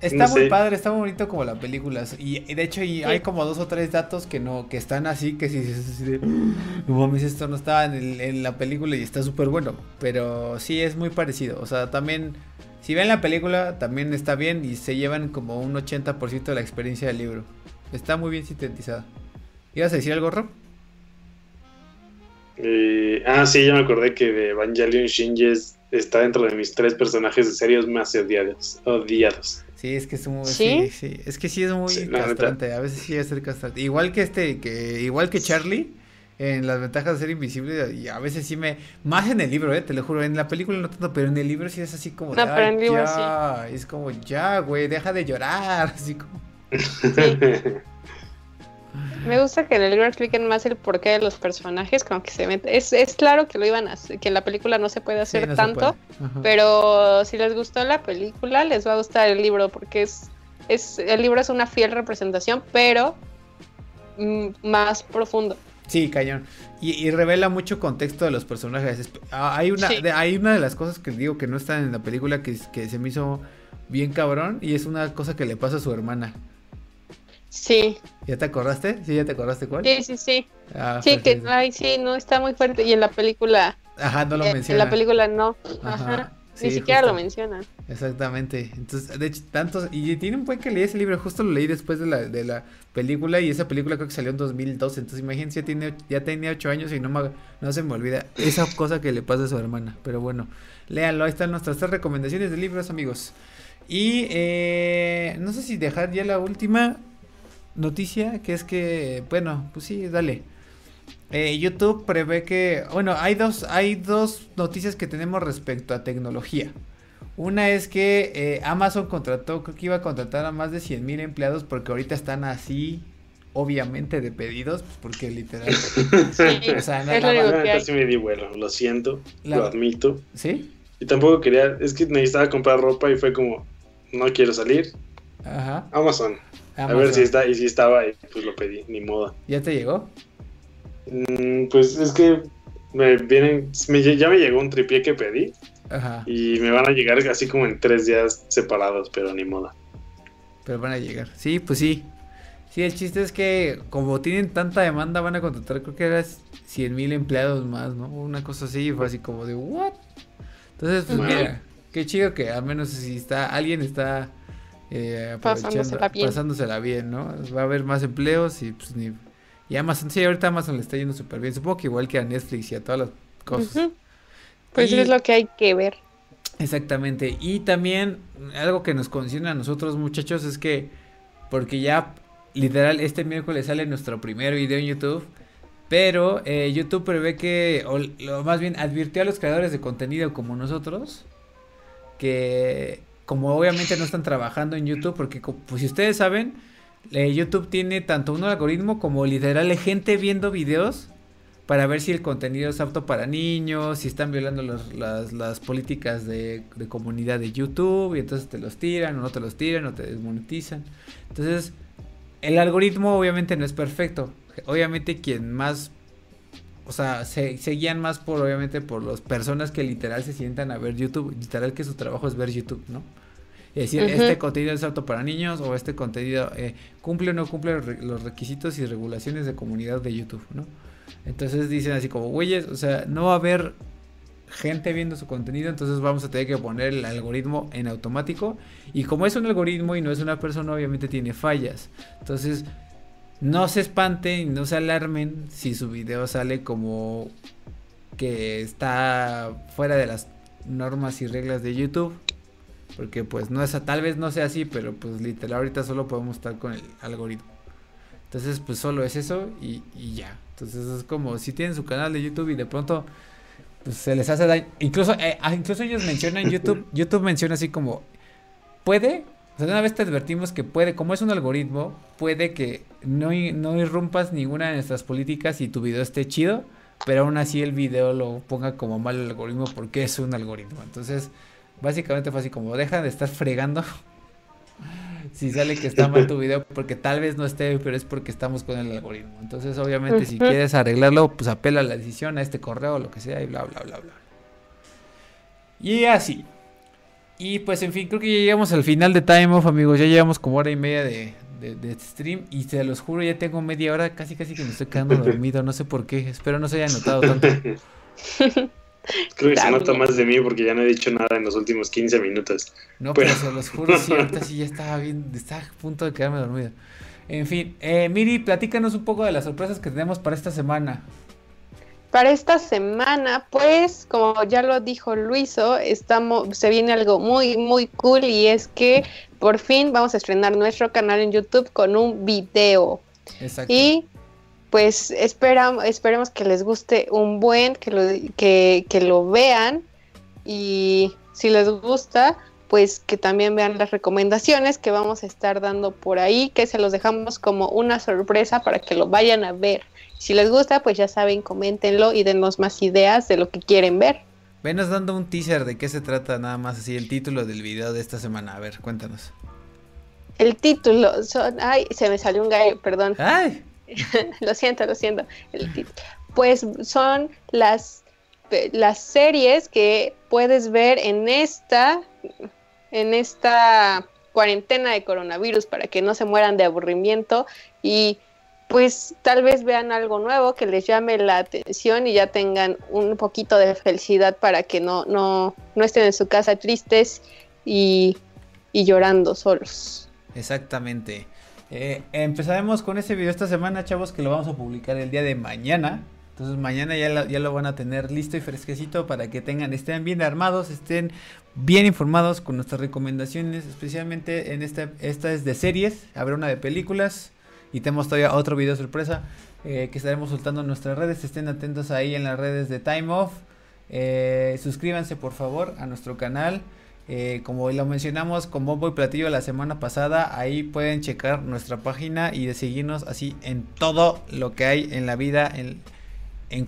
Speaker 2: Está muy padre, está muy bonito como la película. Y, de hecho hay como dos o tres datos que no, que están así, que si dices así de, no mames, esto no estaba en, en la película y está súper bueno. Pero sí es muy parecido. O sea, también si ven la película, también está bien y se llevan como un 80% de la experiencia del libro. Está muy bien sintetizada. ¿Ibas a decir algo, Rob?
Speaker 1: Eh, ah, sí, ya me acordé que de Evangelion Shinji está dentro de mis tres personajes de series más odiados. odiados.
Speaker 2: Sí, es que es muy, ¿Sí? Es que sí es muy castrante. A veces sí es ser castrante. Igual que este, que igual que Charlie, en las ventajas de ser invisible y a veces sí me más en el libro eh te lo juro en la película no tanto pero en el libro sí es así como
Speaker 3: no, pero en el libro
Speaker 2: ya, es como ya güey deja de llorar así como
Speaker 3: me gusta que en el libro expliquen más el porqué de los personajes como que se mete es, es claro que lo iban a hacer, que en la película no se puede hacer tanto pero si les gustó la película les va a gustar el libro porque es es el libro es una fiel representación pero mm, más profundo
Speaker 2: Sí, cañón. Y, revela mucho contexto de los personajes. Ah, hay una, de, hay una de las cosas que digo que no están en la película que, que se me hizo bien cabrón y es una cosa que le pasa a su hermana.
Speaker 3: Sí.
Speaker 2: ¿Ya te acordaste? ¿Sí, ya te acordaste cuál?
Speaker 3: Sí, sí, sí. Ah, sí, que, ay, sí, no, está muy fuerte. Y en la película...
Speaker 2: Ajá, no lo menciona.
Speaker 3: En la película no. Ajá. Ni siquiera lo menciona.
Speaker 2: Exactamente. Entonces, de hecho, tantos. Y tiene un buen que leí ese libro. Justo lo leí después de la, de la película. Y esa película creo que salió en 2012. Entonces, imagínense, ya, tiene, ya tenía ocho años y no, no se me olvida esa cosa que le pasa a su hermana. Pero bueno, léanlo. Ahí están nuestras tres recomendaciones de libros, amigos. Y eh, no sé si dejar ya la última noticia. Que es que, bueno, pues sí, dale. Eh, YouTube prevé que, bueno, hay dos, hay dos noticias que tenemos respecto a tecnología. Una es que eh, Amazon contrató, creo que iba a contratar a más de 100 mil empleados porque ahorita están así, obviamente, de pedidos, pues, porque literal.
Speaker 1: sí, o sea, nada Casi me di vuelo, lo siento, lo admito.
Speaker 2: ¿Sí?
Speaker 1: Y tampoco quería, es que necesitaba comprar ropa y fue como, no quiero salir. Ajá. Amazon. A ver si está, y si estaba, y pues lo pedí, ni moda.
Speaker 2: ¿Ya te llegó?
Speaker 1: Mm, pues es que me vienen, ya me llegó un tripié que pedí y me van a llegar así como en tres días separados, pero ni moda.
Speaker 2: Pero van a llegar, sí, pues sí. Sí, el chiste es que como tienen tanta demanda van a contratar, creo que era 100 mil empleados más, ¿no? Una cosa así, fue así como de, ¿what? Entonces, pues mira, qué chido que al menos si está, alguien está eh, pasándosela, bien. pasándosela bien, ¿no? Va a haber más empleos y pues ni y Amazon, sí, ahorita Amazon le está yendo súper bien. Supongo que igual que a Netflix y a todas las cosas.
Speaker 3: Pues es lo que hay que ver.
Speaker 2: Exactamente. Y también algo que nos concierne a nosotros, muchachos, es que, porque ya literal este miércoles sale nuestro primer video en YouTube. Pero eh, YouTube prevé que, o, lo, más bien advirtió a los creadores de contenido como nosotros, que como obviamente no están trabajando en YouTube, porque pues si ustedes saben, eh, YouTube tiene tanto un algoritmo como literal gente viendo videos para ver si el contenido es apto para niños, si están violando las, políticas de, comunidad de YouTube y entonces te los tiran o no te los tiran o te desmonetizan. Entonces, el algoritmo obviamente no es perfecto. Obviamente quien más, o sea, se, se guían más por obviamente por las personas que literal se sientan a ver YouTube, literal que su trabajo es ver YouTube, ¿no? Es decir, este contenido es apto para niños o este contenido eh, cumple o no cumple los requisitos y regulaciones de comunidad de YouTube, ¿no? Entonces dicen así como, güeyes, o sea, no va a haber gente viendo su contenido, entonces vamos a tener que poner el algoritmo en automático. Y como es un algoritmo y no es una persona, obviamente tiene fallas. Entonces, no se espanten no se alarmen si su video sale como que está fuera de las normas y reglas de YouTube. Porque pues no es, tal vez no sea así, pero pues literal ahorita solo podemos estar con el algoritmo. Entonces pues solo es eso y, ya. Entonces es como si tienen su canal de YouTube y de pronto pues, se les hace daño. Incluso, eh, ah, incluso ellos mencionan YouTube, YouTube menciona así como puede, o sea, una vez te advertimos que puede, como es un algoritmo, puede que no, no irrumpas ninguna de nuestras políticas y tu video esté chido, pero aún así el video lo ponga como mal el algoritmo porque es un algoritmo. Entonces, Básicamente fue así como, deja de estar fregando. si sale que está mal tu video, porque tal vez no esté, pero es porque estamos con el algoritmo. Entonces, obviamente, si quieres arreglarlo, pues apela a la decisión, a este correo, lo que sea, y bla, bla, bla, bla. Y así. Y pues, en fin, creo que ya llegamos al final de Time Off, amigos. Ya llevamos como hora y media de, de, stream. Y se los juro, ya tengo media hora, casi, casi que me estoy quedando dormido. No sé por qué. Espero no se haya notado tanto.
Speaker 1: Creo que se nota más de mí porque ya no he dicho nada en los últimos 15 minutos.
Speaker 2: No, pero, se los juro, sí, ahorita sí ya estaba bien, estaba a punto de quedarme dormido. En fin, eh, Miri, platícanos un poco de las sorpresas que tenemos para esta semana.
Speaker 3: Para esta semana, pues, como ya lo dijo Luiso, estamos, se viene algo muy, muy cool y es que por fin vamos a estrenar nuestro canal en YouTube con un video. Exacto. Y pues esperamos, esperemos que les guste un buen, que lo, que, que lo vean y si les gusta, pues que también vean las recomendaciones que vamos a estar dando por ahí, que se los dejamos como una sorpresa para que lo vayan a ver. Si les gusta, pues ya saben, coméntenlo y denos más ideas de lo que quieren ver.
Speaker 2: Venos dando un teaser de qué se trata nada más así el título del video de esta semana. A ver, cuéntanos.
Speaker 3: El título son, ay, se me salió un gallo, perdón. Ay. lo siento, lo siento. pues son las, las series que puedes ver en esta, en esta cuarentena de coronavirus para que no se mueran de aburrimiento y pues tal vez vean algo nuevo que les llame la atención y ya tengan un poquito de felicidad para que no, no, no estén en su casa tristes y, y llorando solos.
Speaker 2: Exactamente. Eh, empezaremos con ese video esta semana, chavos, que lo vamos a publicar el día de mañana. Entonces mañana ya lo, ya lo van a tener listo y fresquecito para que tengan, estén bien armados, estén bien informados con nuestras recomendaciones, especialmente en esta, esta es de series, habrá una de películas y tenemos todavía otro video sorpresa eh, que estaremos soltando en nuestras redes, estén atentos ahí en las redes de Time Off, eh, suscríbanse por favor a nuestro canal. Eh, como lo mencionamos con Bombo y Platillo la semana pasada, ahí pueden checar nuestra página y de seguirnos así en todo lo que hay en la vida en, en